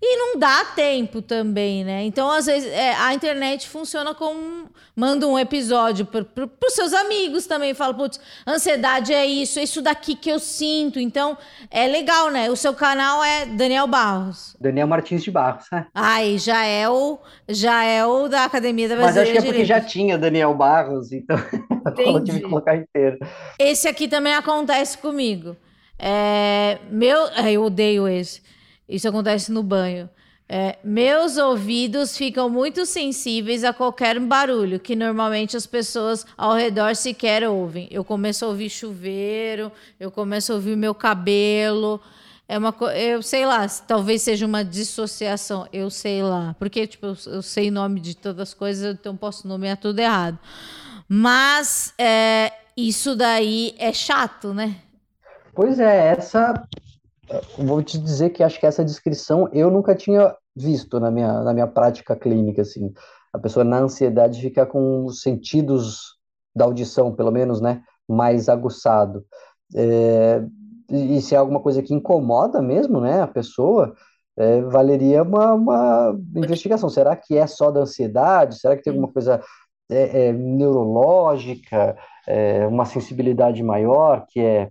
E não dá tempo também, né? Então, às vezes, é, a internet funciona como. Manda um episódio para os seus amigos também. Fala, putz, ansiedade é isso, é isso daqui que eu sinto. Então, é legal, né? O seu canal é Daniel Barros. Daniel Martins de Barros, né? Aí já é o já é o da Academia da Mas acho que é Brasileira porque já tinha Daniel Barros, então eu tive que colocar inteiro. Esse aqui também acontece comigo. É, meu, eu odeio esse. Isso acontece no banho. É, meus ouvidos ficam muito sensíveis a qualquer barulho que normalmente as pessoas ao redor sequer ouvem. Eu começo a ouvir chuveiro, eu começo a ouvir meu cabelo. É uma eu sei lá, talvez seja uma dissociação, eu sei lá. Porque tipo, eu, eu sei o nome de todas as coisas, então posso nomear tudo errado. Mas é, isso daí é chato, né? Pois é, essa. Vou te dizer que acho que essa descrição eu nunca tinha visto na minha, na minha prática clínica, assim. A pessoa na ansiedade fica com os sentidos da audição, pelo menos, né, mais aguçado. É, e se é alguma coisa que incomoda mesmo, né, a pessoa, é, valeria uma, uma investigação. Será que é só da ansiedade? Será que tem alguma coisa é, é, neurológica, é, uma sensibilidade maior que é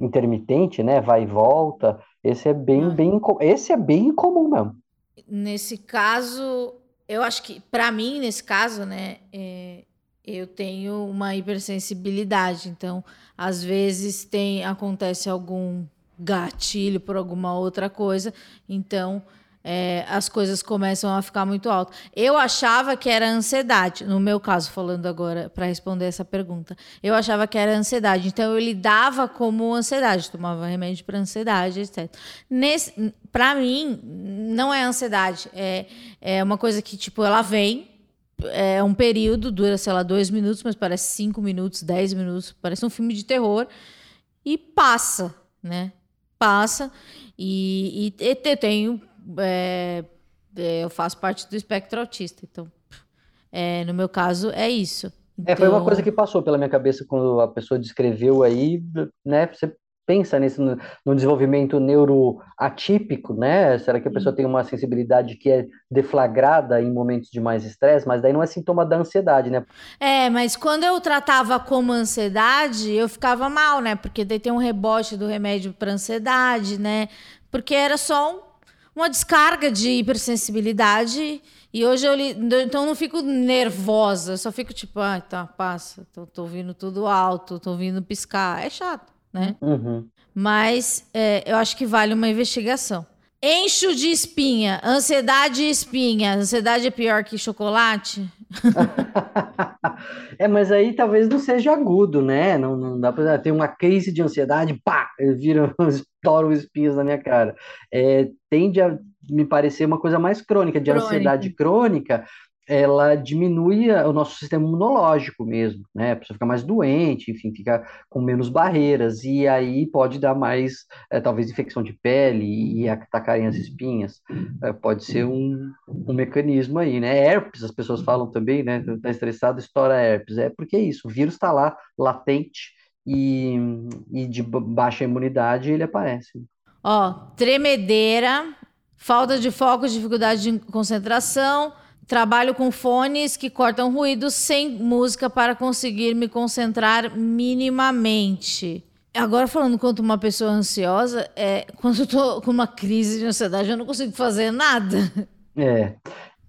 intermitente, né? Vai e volta. Esse é bem, Ah. bem, esse é bem incomum mesmo. Nesse caso, eu acho que, para mim, nesse caso, né, é, eu tenho uma hipersensibilidade. Então, às vezes tem acontece algum gatilho por alguma outra coisa, então é, as coisas começam a ficar muito altas. Eu achava que era ansiedade, no meu caso, falando agora para responder essa pergunta, eu achava que era ansiedade, então eu lidava como ansiedade, tomava remédio para ansiedade, etc. Para mim, não é ansiedade, é, é uma coisa que tipo ela vem é um período, dura, sei lá, dois minutos, mas parece cinco minutos, dez minutos, parece um filme de terror, e passa, né? Passa, e, e tenho. É, é, eu faço parte do espectro autista, então, é, no meu caso, é isso. É, foi uma Então, coisa que passou pela minha cabeça quando a pessoa descreveu aí, né? Você pensa nesse no, no desenvolvimento neuroatípico, né? Será que a pessoa tem uma sensibilidade que é deflagrada em momentos de mais estresse? Mas daí não é sintoma da ansiedade, né? É, mas quando eu tratava como ansiedade, eu ficava mal, né? Porque daí tem um rebote do remédio para ansiedade, né? Porque era só um- uma descarga de hipersensibilidade. E hoje eu li, então eu não fico nervosa, eu só fico tipo, ah, tá, passa, tô, tô ouvindo tudo alto, tô ouvindo piscar. É chato, né? Uhum. Mas é, eu acho que vale uma investigação. Encho de espinha, ansiedade e espinha. Ansiedade é pior que chocolate? É, mas aí talvez não seja agudo, né? Não, não dá para ter uma crise de ansiedade, pá, vira, estouro espinhos na minha cara. É, tende a me parecer uma coisa mais crônica, de Crônica. ansiedade crônica, ela diminui o nosso sistema imunológico mesmo, né? A pessoa fica mais doente, enfim, fica com menos barreiras, e aí pode dar mais, é, talvez, infecção de pele e atacarem as espinhas. É, pode ser um, um mecanismo aí, né? Herpes, as pessoas falam também, né? Tá estressado, estoura herpes. É porque é isso, o vírus está lá, latente, e, e de ba- baixa imunidade ele aparece. Ó, tremedeira, falta de foco, dificuldade de concentração, Trabalho com fones que cortam ruídos sem música para conseguir me concentrar minimamente. Agora, falando quanto uma pessoa ansiosa, é, quando eu tô com uma crise de ansiedade, eu não consigo fazer nada. É.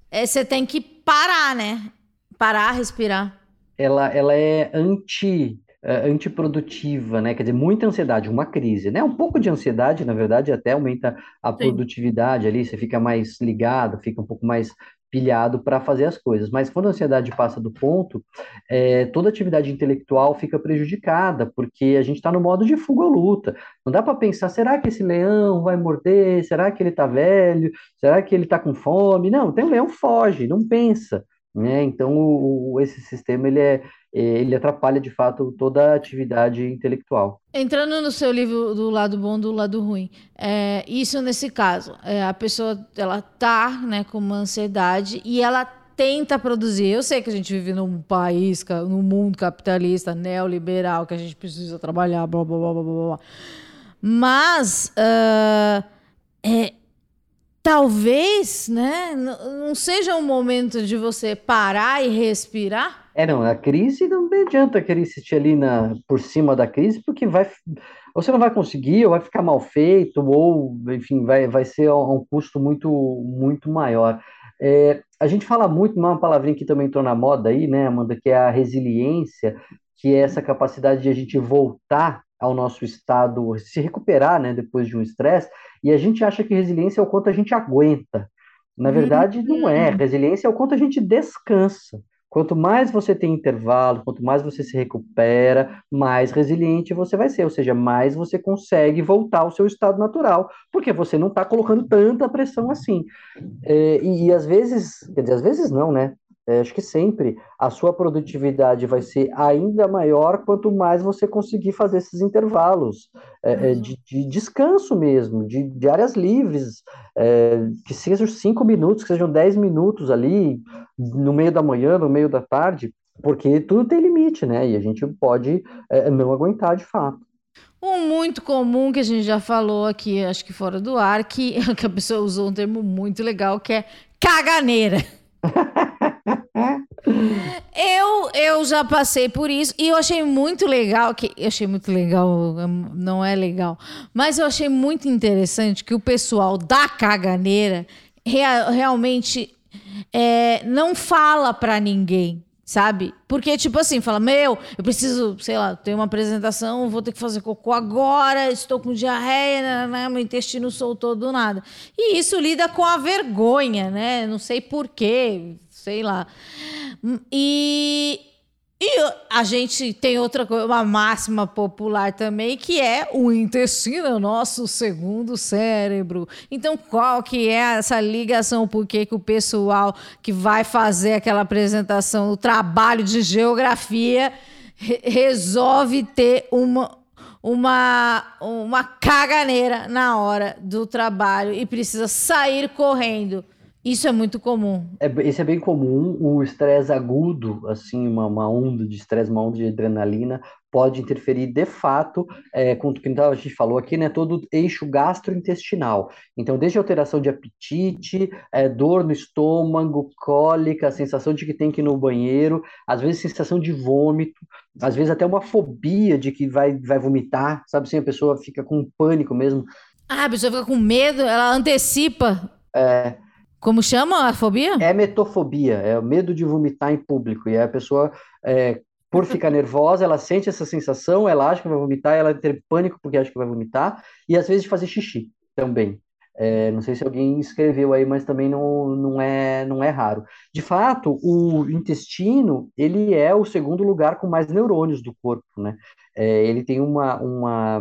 É, você tem que parar, né? Parar, respirar. Ela, ela é anti, é, antiprodutiva, né? Quer dizer, muita ansiedade, uma crise, né? Um pouco de ansiedade, na verdade, até aumenta a Sim. produtividade ali, você fica mais ligado, fica um pouco mais pilhado para fazer as coisas. Mas quando a ansiedade passa do ponto, é, toda atividade intelectual fica prejudicada, porque a gente está no modo de fuga ou luta. Não dá para pensar, será que esse leão vai morder? Será que ele está velho? Será que ele está com fome? Não, tem um leão, foge, não pensa. Né? Então, o, o, esse sistema ele, é, ele atrapalha de fato toda a atividade intelectual. Entrando no seu livro do lado bom do lado ruim, é, isso nesse caso, é, a pessoa ela tá né, com uma ansiedade e ela tenta produzir. Eu sei que a gente vive num país, num mundo capitalista, neoliberal, que a gente precisa trabalhar, blá blá blá blá blá. blá. Mas uh, é, talvez, né, não seja um momento de você parar e respirar. É, não, a crise não adianta querer insistir ali na, por cima da crise, porque vai, você não vai conseguir, ou vai ficar mal feito, ou, enfim, vai, vai ser a um custo muito, muito maior. É, a gente fala muito, uma palavrinha que também entrou na moda aí, né, Amanda, que é a resiliência, que é essa capacidade de a gente voltar ao nosso estado, se recuperar, né, depois de um estresse, e a gente acha que resiliência é o quanto a gente aguenta. Na verdade, não é. Resiliência é o quanto a gente descansa. Quanto mais você tem intervalo, quanto mais você se recupera, mais resiliente você vai ser, ou seja, mais você consegue voltar ao seu estado natural, porque você não está colocando tanta pressão assim. É, e, e às vezes, quer dizer, às vezes não, né? É, acho que sempre a sua produtividade vai ser ainda maior quanto mais você conseguir fazer esses intervalos é, de, de, descanso mesmo, de, de áreas livres, é, que sejam cinco minutos, que sejam dez minutos ali, no meio da manhã, no meio da tarde, porque tudo tem limite, né? E a gente pode é, não aguentar de fato. Um muito comum que a gente já falou aqui, acho que fora do ar, que, que a pessoa usou um termo muito legal, que é caganeira. eu, eu já passei por isso e eu achei muito legal que eu achei muito legal, não é legal, mas eu achei muito interessante que o pessoal da caganeira rea, realmente é, não fala para ninguém, sabe? Porque, tipo assim, fala, meu, eu preciso, sei lá, ter uma apresentação, vou ter que fazer cocô agora, estou com diarreia, né, meu intestino soltou do nada. E isso lida com a vergonha, né? Não sei porquê, sei lá. E, e a gente tem outra coisa, uma máxima popular também, que é o intestino é o nosso segundo cérebro. Então, qual que é essa ligação? Por que, que o pessoal que vai fazer aquela apresentação, o trabalho de geografia, re resolve ter uma, uma, uma caganeira na hora do trabalho e precisa sair correndo? Isso é muito comum. É, isso é bem comum. O estresse agudo, assim, uma, uma onda de estresse, uma onda de adrenalina, pode interferir de fato é, com o que a gente falou aqui, né? Todo o eixo gastrointestinal. Então, desde alteração de apetite, é, dor no estômago, cólica, sensação de que tem que ir no banheiro, às vezes sensação de vômito, às vezes até uma fobia de que vai, vai vomitar, sabe assim? A pessoa fica com pânico mesmo. Ah, a pessoa fica com medo, ela antecipa. É. Como chama a fobia? É metofobia, é o medo de vomitar em público. E a pessoa, é, por ficar nervosa, ela sente essa sensação, ela acha que vai vomitar, ela tem pânico porque acha que vai vomitar, e às vezes de fazer xixi também. É, não sei se alguém escreveu aí, mas também não, não, é, não é raro. De fato, o intestino, ele é o segundo lugar com mais neurônios do corpo, né? É, ele tem uma, uma,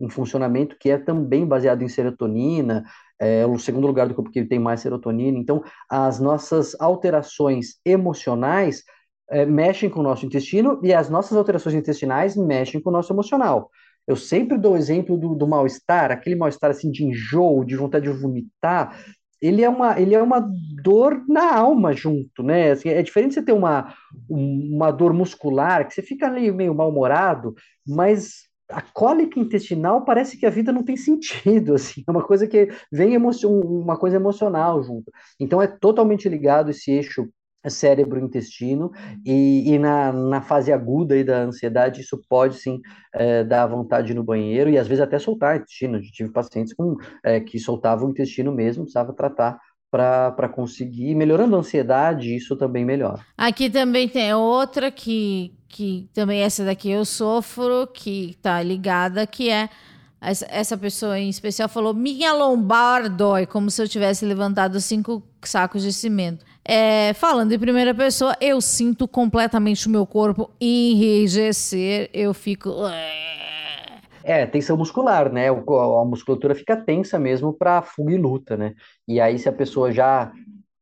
um funcionamento que é também baseado em serotonina, é o segundo lugar do corpo que tem mais serotonina. Então, as nossas alterações emocionais é, mexem com o nosso intestino e as nossas alterações intestinais mexem com o nosso emocional. Eu sempre dou o exemplo do, do mal-estar, aquele mal-estar assim de enjoo, de vontade de vomitar. Ele é uma, ele é uma dor na alma junto, né? Assim, é diferente você ter uma, uma dor muscular, que você fica meio mal-humorado, mas a cólica intestinal parece que a vida não tem sentido, assim, é uma coisa que vem uma coisa emocional junto. Então é totalmente ligado esse eixo cérebro-intestino e, e na, na, fase aguda aí da ansiedade isso pode sim é, dar vontade no banheiro e às vezes até soltar o intestino. Eu tive pacientes com, é, que soltavam o intestino mesmo, precisava tratar para conseguir, melhorando a ansiedade, isso também melhora. Aqui também tem outra que, que também essa daqui eu sofro, que tá ligada, que é essa, pessoa em especial falou: minha lombar dói, como se eu tivesse levantado cinco sacos de cimento. É, falando em primeira pessoa, eu sinto completamente o meu corpo enrijecer, eu fico. É, tensão muscular, né? A musculatura fica tensa mesmo para fuga e luta, né? E aí, se a pessoa já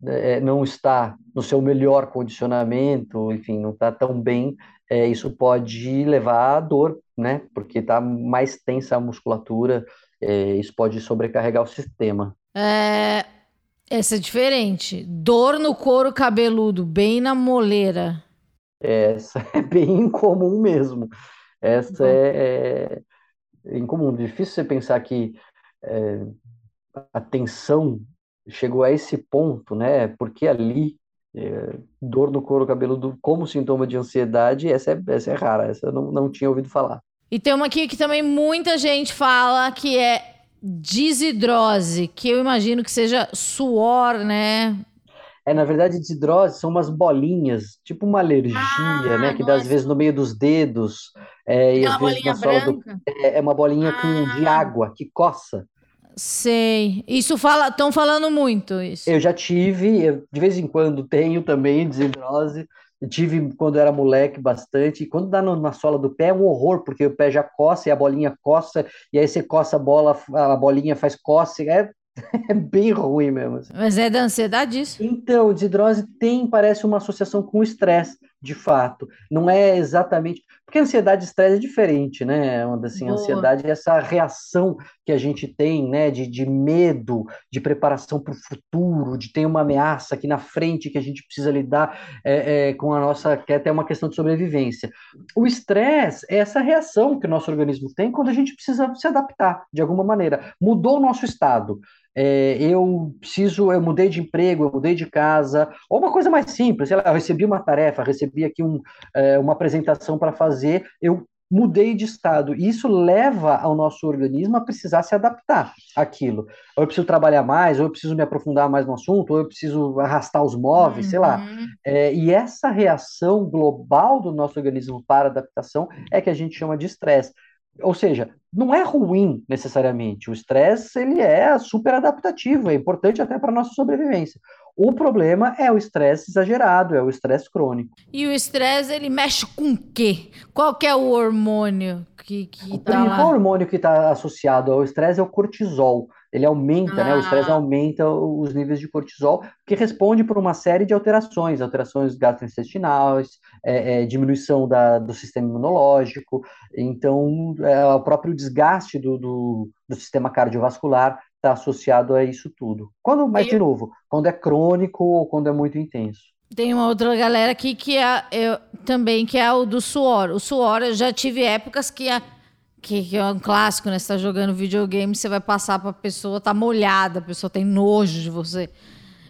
é, não está no seu melhor condicionamento, enfim, não está tão bem, é, isso pode levar a dor, né? Porque está mais tensa a musculatura, é, isso pode sobrecarregar o sistema. É, essa é diferente. Dor no couro cabeludo, bem na moleira. Essa é bem incomum mesmo. Essa é, é, incomum. Difícil você pensar que é, a tensão chegou a esse ponto, né? Porque ali, é, dor no couro cabeludo como sintoma de ansiedade, essa é, essa é rara, essa eu não, não tinha ouvido falar. E tem uma aqui que também muita gente fala que é Desidrose, que eu imagino que seja suor, né? É, na verdade, desidrose são umas bolinhas, tipo uma alergia, ah, né? Que dá às vezes no meio dos dedos. É, e às vezes na sola do é, é uma bolinha ah. com de água que coça. Sei. Isso fala, estão falando muito isso. Eu já tive, eu, de vez em quando tenho também desidrose. Eu tive quando era moleque bastante. E quando dá no, na sola do pé é um horror, porque o pé já coça e a bolinha coça, e aí você coça a bola, a bolinha faz coça. É, é bem ruim mesmo. Assim. Mas é da ansiedade isso? Então, desidrose tem, parece uma associação com o estresse de fato. Não é exatamente. Porque ansiedade e estresse é diferente, né? Assim, ansiedade é essa reação que a gente tem, né? De, de medo, de preparação para o futuro, de ter uma ameaça aqui na frente que a gente precisa lidar é, é, com a nossa. que é até uma questão de sobrevivência. O estresse é essa reação que o nosso organismo tem quando a gente precisa se adaptar de alguma maneira. Mudou o nosso estado é, eu preciso, eu mudei de emprego, eu mudei de casa, ou uma coisa mais simples, sei lá, eu recebi uma tarefa, recebi aqui um, é, uma apresentação para fazer, eu mudei de estado. E isso leva ao nosso organismo a precisar se adaptar àquilo. Ou eu preciso trabalhar mais, ou eu preciso me aprofundar mais no assunto, ou eu preciso arrastar os móveis, uhum. sei lá. Uhum. É, e essa reação global do nosso organismo para adaptação é que a gente chama de estresse. Ou seja, não é ruim necessariamente. O estresse ele é super adaptativo, é importante até para a nossa sobrevivência. O problema é o estresse exagerado, é o estresse crônico. E o estresse ele mexe com o quê? Qual que é o hormônio que, que o tá lá? O hormônio que está associado ao estresse é o cortisol ele aumenta, ah. né? O estresse ah. aumenta os níveis de cortisol, que responde por uma série de alterações, alterações gastrointestinais, é, é, diminuição da, do sistema imunológico, então é, o próprio desgaste do, do, do sistema cardiovascular está associado a isso tudo. Quando, mas de novo, quando é crônico ou quando é muito intenso. Tem uma outra galera aqui que é eu, também que é o do suor. O suor, eu já tive épocas que a que, que, é um clássico, né? Você tá jogando videogame, você vai passar para a pessoa, tá molhada, a pessoa tem nojo de você.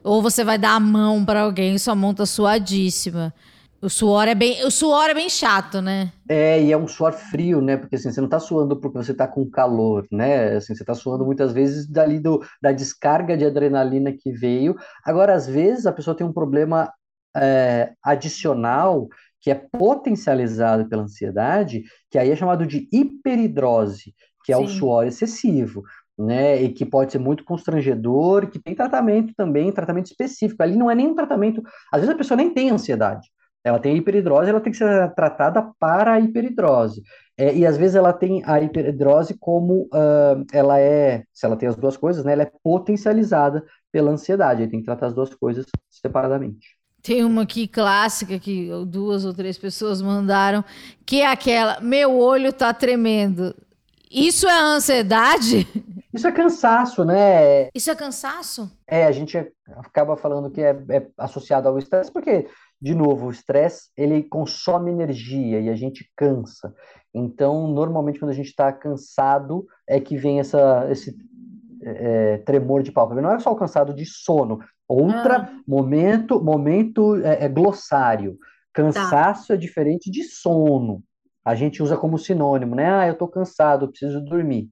Ou você vai dar a mão para alguém e sua mão tá suadíssima. O suor é bem, o suor é bem chato, né? É, e é um suor frio, né? Porque assim, você não tá suando porque você tá com calor, né? Assim, você tá suando muitas vezes dali do, da descarga de adrenalina que veio. Agora, às vezes, a pessoa tem um problema é, adicional que é potencializado pela ansiedade, que aí é chamado de hiperidrose, que é Sim. o suor excessivo. Né, e que pode ser muito constrangedor, que tem tratamento também, tratamento específico. Ali não é nem um tratamento, às vezes a pessoa nem tem ansiedade, ela tem hiperidrose, ela tem que ser tratada para a hiperidrose. É, e às vezes ela tem a hiperidrose como uh, ela é, se ela tem as duas coisas, né, ela é potencializada pela ansiedade, aí tem que tratar as duas coisas separadamente. Tem uma aqui clássica que duas ou três pessoas mandaram, que é aquela: meu olho tá tremendo. Isso é ansiedade? Isso é cansaço, né? Isso é cansaço? É, a gente acaba falando que é, é associado ao estresse, porque, de novo, o estresse ele consome energia e a gente cansa. Então, normalmente, quando a gente está cansado, é que vem essa, esse é, tremor de pálpebra. Não é só o cansado de sono. Outra, Ah, momento, momento é, é glossário. tá. Cansaço é diferente de sono. A gente usa como sinônimo, né? Ah, eu estou cansado, eu preciso dormir.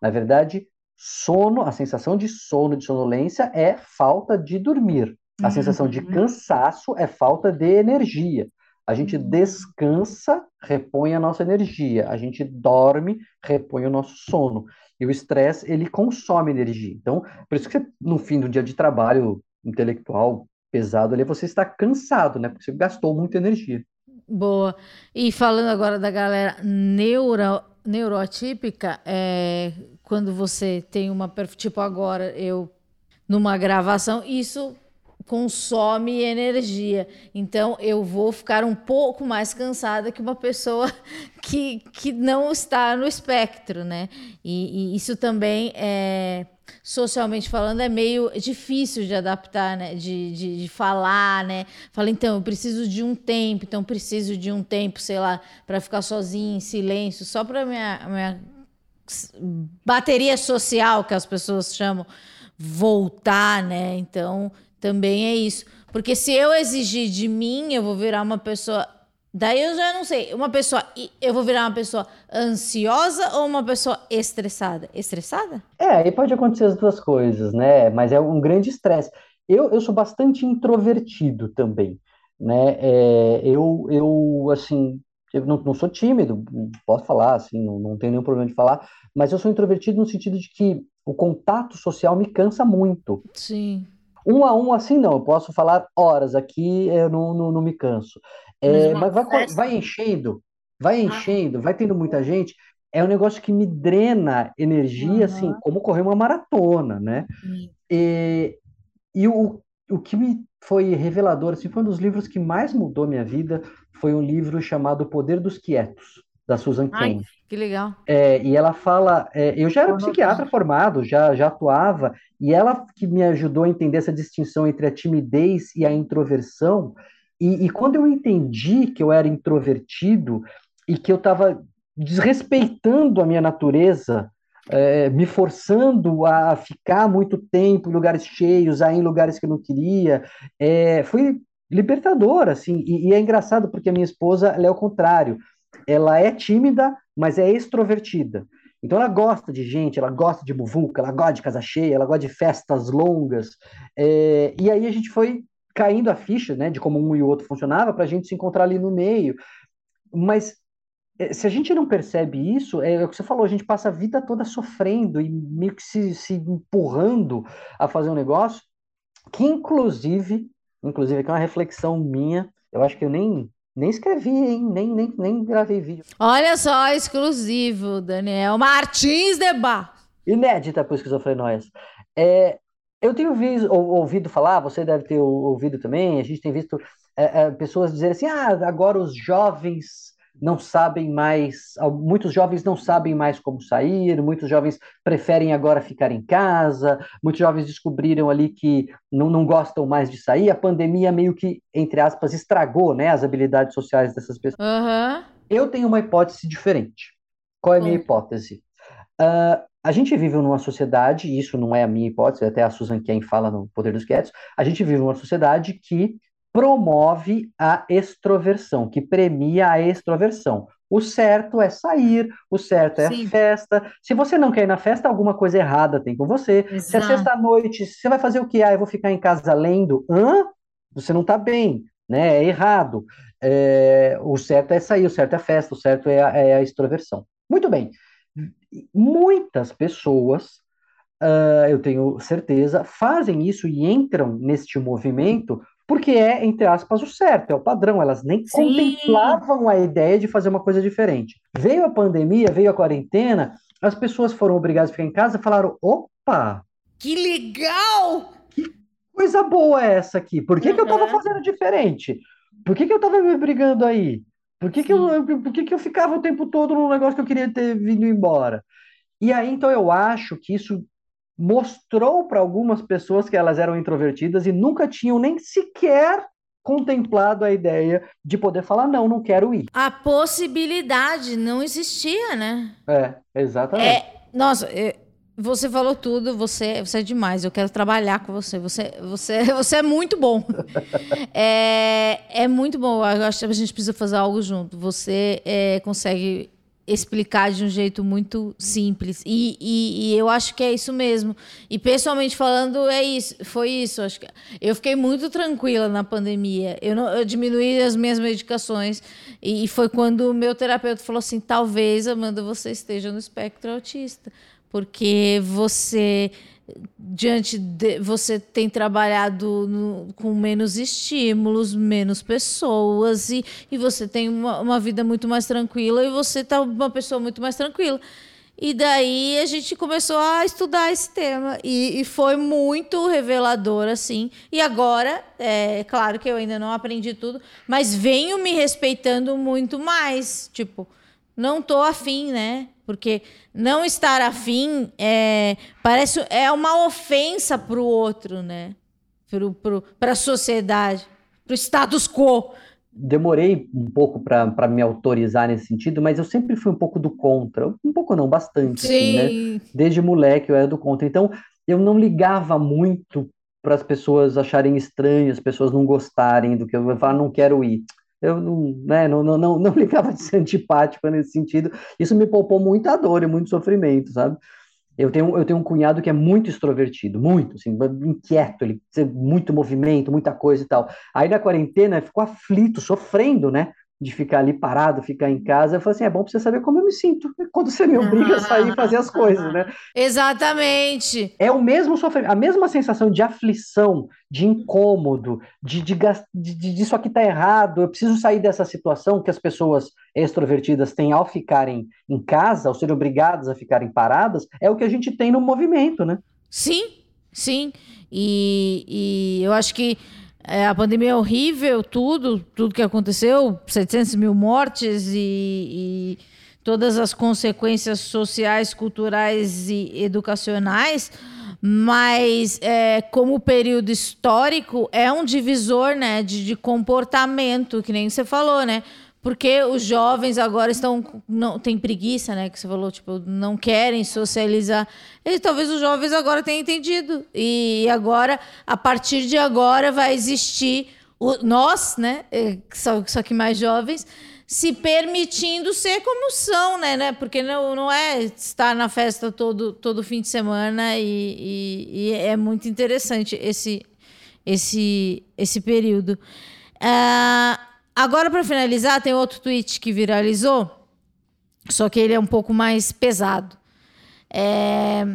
Na verdade, sono, a sensação de sono, de sonolência, é falta de dormir. A sensação de Uhum. cansaço é falta de energia. A gente Uhum. descansa, repõe a nossa energia. A gente dorme, repõe o nosso sono. E o estresse, ele consome energia. Então, por isso que você, no fim do dia de trabalho intelectual pesado ali, você está cansado, né? Porque você gastou muita energia. Boa. E falando agora da galera neuro, neuroatípica, é, quando você tem uma, tipo agora, eu numa gravação, isso consome energia. Então eu vou ficar um pouco mais cansada que uma pessoa que, que não está no espectro, né? E, e isso também é socialmente falando é meio difícil de adaptar, né? De, de, de falar, né? Fala, então, eu preciso de um tempo, então preciso de um tempo, sei lá, para ficar sozinho, em silêncio, só para minha, minha bateria social que as pessoas chamam voltar, né? Então, também é isso. Porque se eu exigir de mim, eu vou virar uma pessoa. Daí eu já não sei. Uma pessoa. Eu vou virar uma pessoa ansiosa ou uma pessoa estressada? Estressada? É, aí pode acontecer as duas coisas, né? Mas é um grande estresse. Eu, eu sou bastante introvertido também, né? É, eu, eu, assim, eu não, não sou tímido, posso falar, assim, não, não tenho nenhum problema de falar, mas eu sou introvertido no sentido de que o contato social me cansa muito. Sim. Um a um, assim, não, eu posso falar horas aqui, eu não, não, não me canso. Mas É, mas vai, vai enchendo, vai Ah, enchendo, vai tendo muita gente, é um negócio que me drena energia, assim, aham. como correr uma maratona, né? Sim. E, e o, o que me foi revelador, assim, foi um dos livros que mais mudou minha vida, foi um livro chamado O Poder dos Quietos, da Susan Ai, Cain. Que legal. É, e ela fala, é, eu já era psiquiatra formado, já, já atuava, e ela que me ajudou a entender essa distinção entre a timidez e a introversão. E, e quando eu entendi que eu era introvertido e que eu estava desrespeitando a minha natureza, é, me forçando a ficar muito tempo em lugares cheios, a ir em lugares que eu não queria, é, foi libertador, assim. E, e é engraçado porque a minha esposa, ela é o contrário. Ela é tímida, mas é extrovertida. Então ela gosta de gente, ela gosta de muvuca, ela gosta de casa cheia, ela gosta de festas longas. É, e aí a gente foi caindo a ficha, né, de como um e o outro funcionava, para a gente se encontrar ali no meio. Mas é, se a gente não percebe isso, é, é o que você falou, a gente passa a vida toda sofrendo e meio que se, se empurrando a fazer um negócio que inclusive, inclusive aqui é uma reflexão minha, eu acho que eu nem, nem escrevi, hein? Nem, nem, nem gravei vídeo. Olha só, exclusivo, Daniel Martins de Bar. Inédita para esquizofrenóias. É, eu tenho visto, ou, ouvido falar, você deve ter ouvido também, a gente tem visto é, é, pessoas dizerem assim, ah, agora os jovens não sabem mais, muitos jovens não sabem mais como sair, muitos jovens preferem agora ficar em casa, muitos jovens descobriram ali que não, não gostam mais de sair, a pandemia meio que, entre aspas, estragou, né, as habilidades sociais dessas pessoas. Aham. Eu tenho uma hipótese diferente. Qual é a minha Conta. hipótese? Uh, a gente vive numa sociedade, e isso não é a minha hipótese, até a Susan Cain fala no Poder dos Quietos, a gente vive numa sociedade que promove a extroversão, que premia a extroversão. O certo é sair, o certo é a Sim, festa. Se você não quer ir na festa, alguma coisa errada tem com você. Se é exato. sexta-noite, você vai fazer o quê? Ah, eu vou ficar em casa lendo. Hã? Você não está bem, né? É errado. É, o certo é sair, o certo é a festa, o certo é a, é a extroversão. Muito bem. Muitas pessoas, uh, eu tenho certeza, fazem isso e entram neste movimento porque é, entre aspas, o certo, é o padrão. Elas nem Sim. contemplavam a ideia de fazer uma coisa diferente. Veio a pandemia, veio a quarentena, as pessoas foram obrigadas a ficar em casa e falaram: opa, Que legal! que coisa boa é essa aqui? Por que que eu estava Aham. fazendo diferente? Por que que eu estava me brigando aí? Por que que eu, por que que eu ficava o tempo todo num negócio que eu queria ter vindo embora? E aí, então, eu acho que isso mostrou para algumas pessoas que elas eram introvertidas e nunca tinham nem sequer contemplado a ideia de poder falar, não, não quero ir. A possibilidade não existia, né? É, exatamente. É, nossa, é, você falou tudo, você, você é demais. Eu quero trabalhar com você. Você, você, você é muito bom. é, é muito bom. Eu acho que a gente precisa fazer algo junto. Você é, consegue explicar de um jeito muito simples. E, e, e, eu acho que é isso mesmo. E pessoalmente falando, é isso, foi isso. Acho que eu fiquei muito tranquila na pandemia. Eu, não, eu diminuí as minhas medicações. E, e foi quando o meu terapeuta falou assim: talvez, Amanda, você esteja no espectro autista. Porque você diante de você tem trabalhado no, com menos estímulos, menos pessoas e, e você tem uma, uma vida muito mais tranquila e você tá uma pessoa muito mais tranquila. E daí a gente começou a estudar esse tema e, e foi muito revelador, assim. E agora, é claro que eu ainda não aprendi tudo, mas venho me respeitando muito mais. Tipo, não tô afim, né? Porque não estar afim é, parece é uma ofensa para o outro, né? Para a sociedade, para o status quo. Demorei um pouco para me autorizar nesse sentido, mas eu sempre fui um pouco do contra. Um pouco não, bastante. Assim, né? Desde moleque eu era do contra. Então eu não ligava muito para as pessoas acharem estranho, as pessoas não gostarem do que eu falar, não quero ir eu não, né, não, não, não, não ligava de ser antipático nesse sentido. Isso me poupou muita dor e muito sofrimento, sabe? Eu tenho, eu tenho um cunhado que é muito extrovertido, muito, assim, inquieto, ele muito movimento, muita coisa e tal. Aí na quarentena ficou aflito, sofrendo, né? De ficar ali parado, ficar em casa, eu falei assim, é bom para você saber como eu me sinto quando você me obriga a sair e fazer as coisas, né? Exatamente. É o mesmo sofrimento, a mesma sensação de aflição, de incômodo, de, de, de, de isso aqui tá errado, eu preciso sair dessa situação que as pessoas extrovertidas têm ao ficarem em casa, ao serem obrigadas a ficarem paradas, é o que a gente tem no movimento, né? Sim, sim. E, e eu acho que é, a pandemia é horrível, tudo, tudo que aconteceu, 700 mil mortes e, e todas as consequências sociais, culturais e educacionais, mas é, como período histórico é um divisor né, de, de comportamento, que nem você falou, né? Porque os jovens agora estão não tem preguiça, né, que você falou, tipo, não querem socializar. E talvez os jovens agora tenham entendido. E agora, a partir de agora vai existir o, nós, né, é, só, só que mais jovens, se permitindo ser como são, né, né? Porque não, não é estar na festa todo, todo fim de semana e, e, e é muito interessante esse esse esse período. Uh, Agora, para finalizar, tem outro tweet que viralizou, só que ele é um pouco mais pesado. É...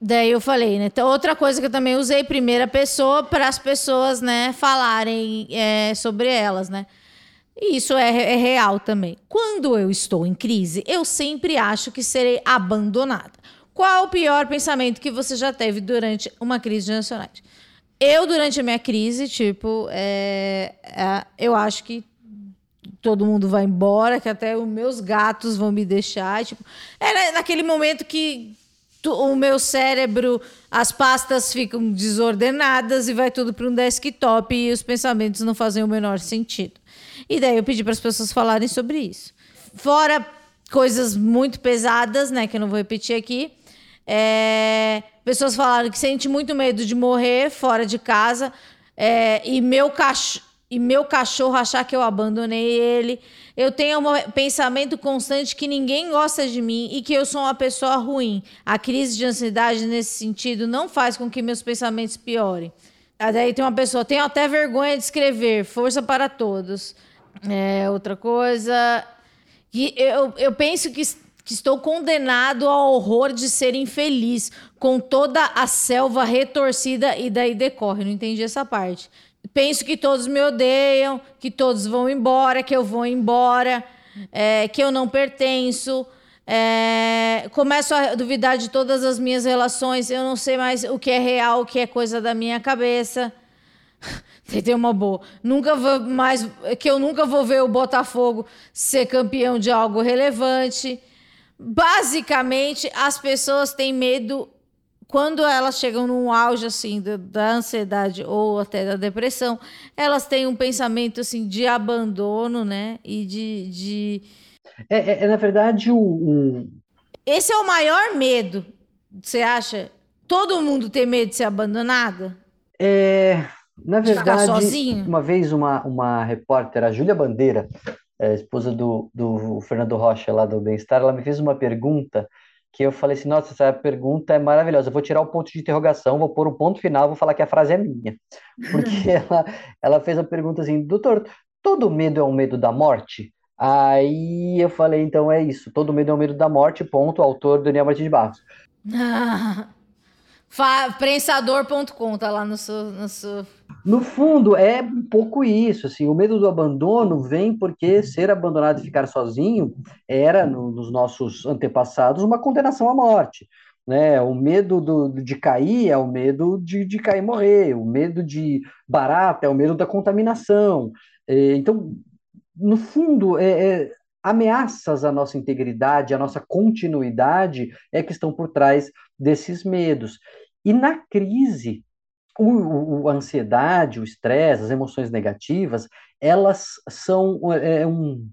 Daí eu falei, né? Então, outra coisa que eu também usei, primeira pessoa, para as pessoas, né, falarem é, sobre elas, né? E isso é, é real também. Quando eu estou em crise, eu sempre acho que serei abandonada. Qual o pior pensamento que você já teve durante uma crise de ansiedade? Eu, durante a minha crise, tipo, é, é, eu acho que todo mundo vai embora, que até os meus gatos vão me deixar. Tipo, naquele momento que tu, o meu cérebro, as pastas ficam desordenadas e vai tudo para um desktop e os pensamentos não fazem o menor sentido. E daí eu pedi para as pessoas falarem sobre isso. Fora coisas muito pesadas, né, que eu não vou repetir aqui. É, pessoas falaram que sente muito medo de morrer fora de casa é, e meu cachorro e meu cachorro achar que eu abandonei ele. Eu tenho um pensamento constante que ninguém gosta de mim e que eu sou uma pessoa ruim. A crise de ansiedade, nesse sentido, não faz com que meus pensamentos piorem. Daí tem uma pessoa, tenho até vergonha de escrever, força para todos. É, outra coisa. E eu, eu penso que que estou condenado ao horror de ser infeliz, com toda a selva retorcida e daí decorre. Não entendi essa parte. Penso que todos me odeiam, que todos vão embora, que eu vou embora, é, que eu não pertenço. É, começo a duvidar de todas as minhas relações. Eu não sei mais o que é real, o que é coisa da minha cabeça. Tem uma boa. Nunca vou mais que eu nunca vou ver o Botafogo ser campeão de algo relevante. Basicamente, as pessoas têm medo quando elas chegam num auge assim da, da, ansiedade ou até da depressão, elas têm um pensamento assim de abandono, né? E de, de... É, é, é, na verdade o, um... esse é o maior medo. Você acha? Todo mundo tem medo de ser abandonada? É, na verdade, uma vez uma, uma repórter, a Júlia Bandeira, é, esposa do, do Fernando Rocha lá do Bem-Estar, ela me fez uma pergunta que eu falei assim, nossa, essa pergunta é maravilhosa, eu vou tirar o ponto de interrogação, vou pôr um ponto final, vou falar que a frase é minha. Porque ela, ela fez a pergunta assim, doutor, todo medo é um medo da morte? Aí eu falei, então é isso, todo medo é um medo da morte, ponto, autor Daniel Martins de Barros. Prensador.com, tá lá no seu, no seu. No fundo, é um pouco isso. Assim, o medo do abandono vem porque ser abandonado e ficar sozinho era, no, nos nossos antepassados, uma condenação à morte. Né? O medo do, de cair é o medo de, de cair e morrer, o medo de barata é o medo da contaminação. É, então, no fundo, é, é, ameaças à nossa integridade, à nossa continuidade, é que estão por trás desses medos. E na crise, o, o, a ansiedade, o estresse, as emoções negativas, elas são é, é, um,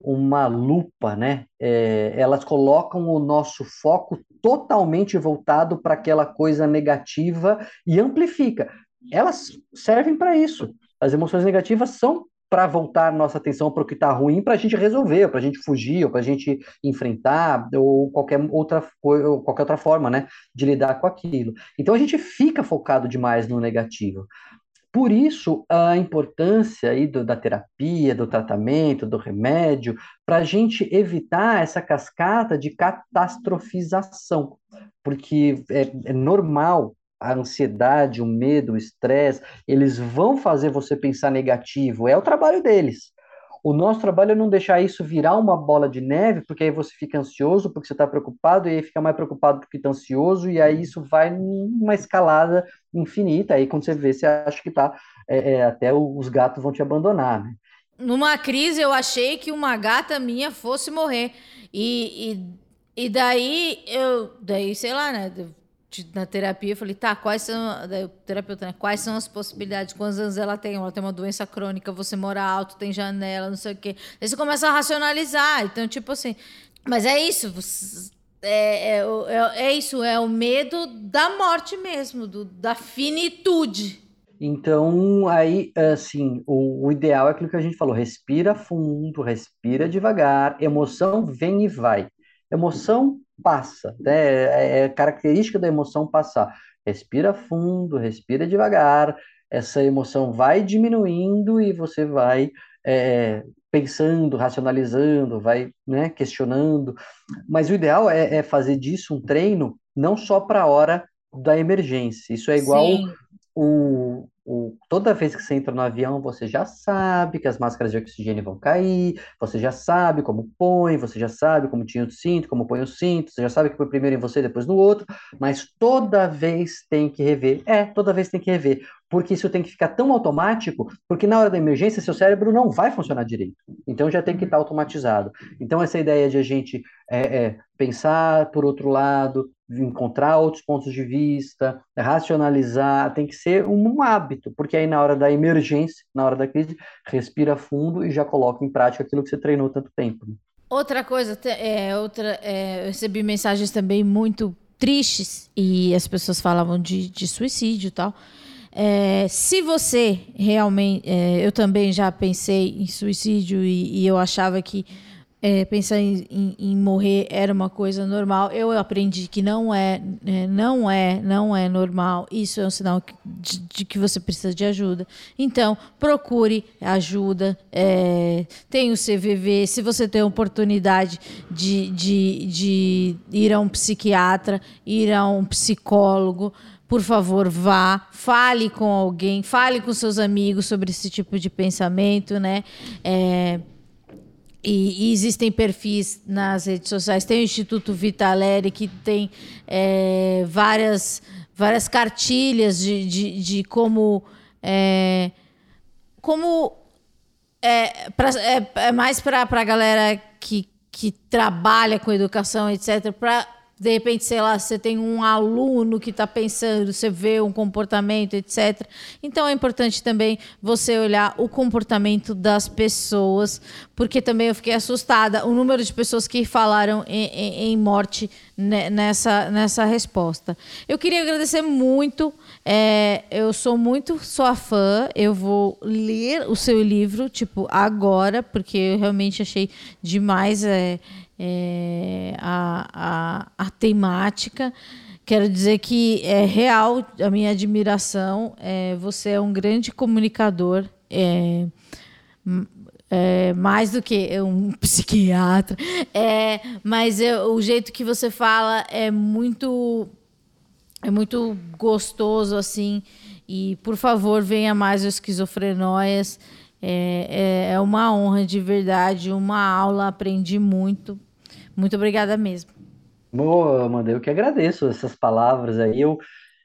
uma lupa, né? É, elas colocam o nosso foco totalmente voltado para aquela coisa negativa e amplifica. Elas servem para isso. As emoções negativas são para voltar nossa atenção para o que está ruim, para a gente resolver, para a gente fugir, ou para a gente enfrentar, ou qualquer outra, qualquer outra forma né, de lidar com aquilo. Então a gente fica focado demais no negativo. Por isso, a importância aí do, da terapia, do tratamento, do remédio, para a gente evitar essa cascata de catastrofização, porque é, é normal a ansiedade, o medo, o estresse, eles vão fazer você pensar negativo. É o trabalho deles. O nosso trabalho é não deixar isso virar uma bola de neve, porque aí você fica ansioso, porque você está preocupado, e aí fica mais preocupado porque está ansioso, e aí isso vai numa escalada infinita. Aí quando você vê, você acha que tá, é, é, até os gatos vão te abandonar, né? Numa crise, eu achei que uma gata minha fosse morrer. E, e, e daí, eu, daí, sei lá, né? Na terapia, eu falei, tá, quais são. o terapeuta, né? Quais são as possibilidades? Quantos anos ela tem? Ela tem uma doença crônica, você mora alto, tem janela, não sei o quê. Aí você começa a racionalizar. Então, tipo assim. Mas é isso. É, é, é, é isso, é o medo da morte mesmo, do, da finitude. Então, aí, assim, o, o, ideal é aquilo que a gente falou: respira fundo, respira devagar, emoção vem e vai. Emoção passa, né? É, é característica da emoção passar. Respira fundo, respira devagar, essa emoção vai diminuindo e você vai é, pensando, racionalizando, vai né, questionando. Mas o ideal é, é fazer disso um treino não só para a hora da emergência. Isso é igual o, o, toda vez que você entra no avião, você já sabe que as máscaras de oxigênio vão cair, você já sabe como põe, você já sabe como tira o cinto, como põe o cinto, você já sabe que põe primeiro em você, depois no outro, mas toda vez tem que rever. É, toda vez tem que rever, porque isso tem que ficar tão automático, porque na hora da emergência seu cérebro não vai funcionar direito. Então já tem que estar automatizado. Então essa ideia de a gente é, é, pensar por outro lado, encontrar outros pontos de vista, racionalizar, tem que ser um hábito, porque aí na hora da emergência, na hora da crise, respira fundo e já coloca em prática aquilo que você treinou tanto tempo. Né? Outra coisa, é, outra, é, eu recebi mensagens também muito tristes e as pessoas falavam de, de suicídio e tal. É, se você realmente, é, eu também já pensei em suicídio e, e eu achava que é, pensar em, em, em, morrer era uma coisa normal. Eu aprendi que não é, é não é, não é normal. Isso é um sinal de, de que você precisa de ajuda. Então, procure ajuda. É, tem o CVV. Se você tem a oportunidade de, de, de ir a um psiquiatra, ir a um psicólogo, por favor, vá, fale com alguém, fale com seus amigos sobre esse tipo de pensamento, né? É, e, e, existem perfis nas redes sociais. Tem o Instituto Vitaleri, que tem é, várias, várias cartilhas de, de, de como. É, como é, pra, é, é mais para a galera que, que trabalha com educação, etc., para de repente, sei lá, você tem um aluno que está pensando, você vê um comportamento, etc. Então é importante também você olhar o comportamento das pessoas, porque também eu fiquei assustada o número de pessoas que falaram em, em, em morte nessa, nessa resposta. Eu queria agradecer muito. É, eu sou muito sua fã. Eu vou ler o seu livro, tipo, agora, porque eu realmente achei demais. É, é, a, a, a temática. Quero dizer que é real a minha admiração. É, você é um grande comunicador, é, é, mais do que um psiquiatra. É, mas o jeito que você fala é muito é muito gostoso assim. E por favor venha mais o esquizofrenóias. É, é, é uma honra de verdade, uma aula, aprendi muito. Muito obrigada mesmo. Boa, Amanda, eu que agradeço essas palavras aí. Eu,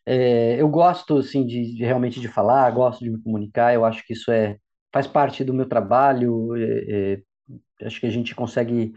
é, eu gosto, assim, de, de, realmente de falar, gosto de me comunicar, eu acho que isso é, faz parte do meu trabalho, é, é, acho que a gente consegue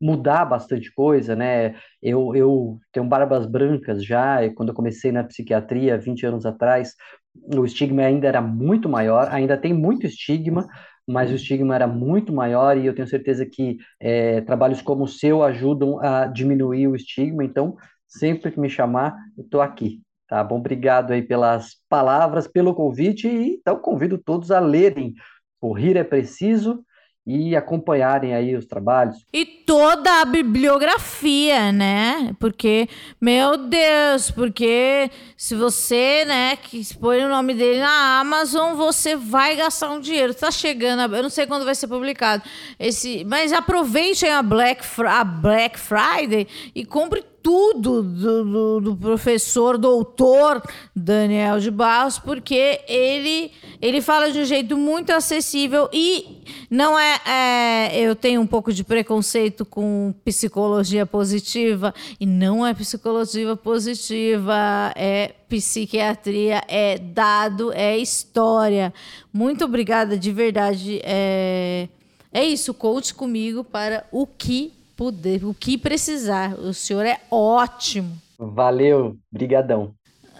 mudar bastante coisa, né? Eu, eu tenho barbas brancas já, quando eu comecei na psiquiatria, 20 anos atrás, o estigma ainda era muito maior, ainda tem muito estigma, mas o estigma era muito maior e eu tenho certeza que é, trabalhos como o seu ajudam a diminuir o estigma. Então, sempre que me chamar, eu estou aqui. Tá bom? Obrigado aí pelas palavras, pelo convite e então convido todos a lerem O Rir é Preciso e acompanharem aí os trabalhos. E toda a bibliografia, né? Porque, meu Deus, porque se você, né, que põe o nome dele na Amazon, você vai gastar um dinheiro. Tá chegando, eu não sei quando vai ser publicado esse, mas aproveitem a Black, a Black Friday e compre tudo do, do, do, professor doutor Daniel de Barros, porque ele, ele fala de um jeito muito acessível e não é, é, Eu tenho um pouco de preconceito com psicologia positiva, e não é psicologia positiva, é psiquiatria, é dado, é história. Muito obrigada, de verdade. É, é isso, conte comigo para o que puder, o que precisar. O senhor é ótimo. Valeu, brigadão.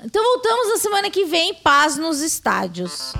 Então voltamos na semana que vem, paz nos estádios.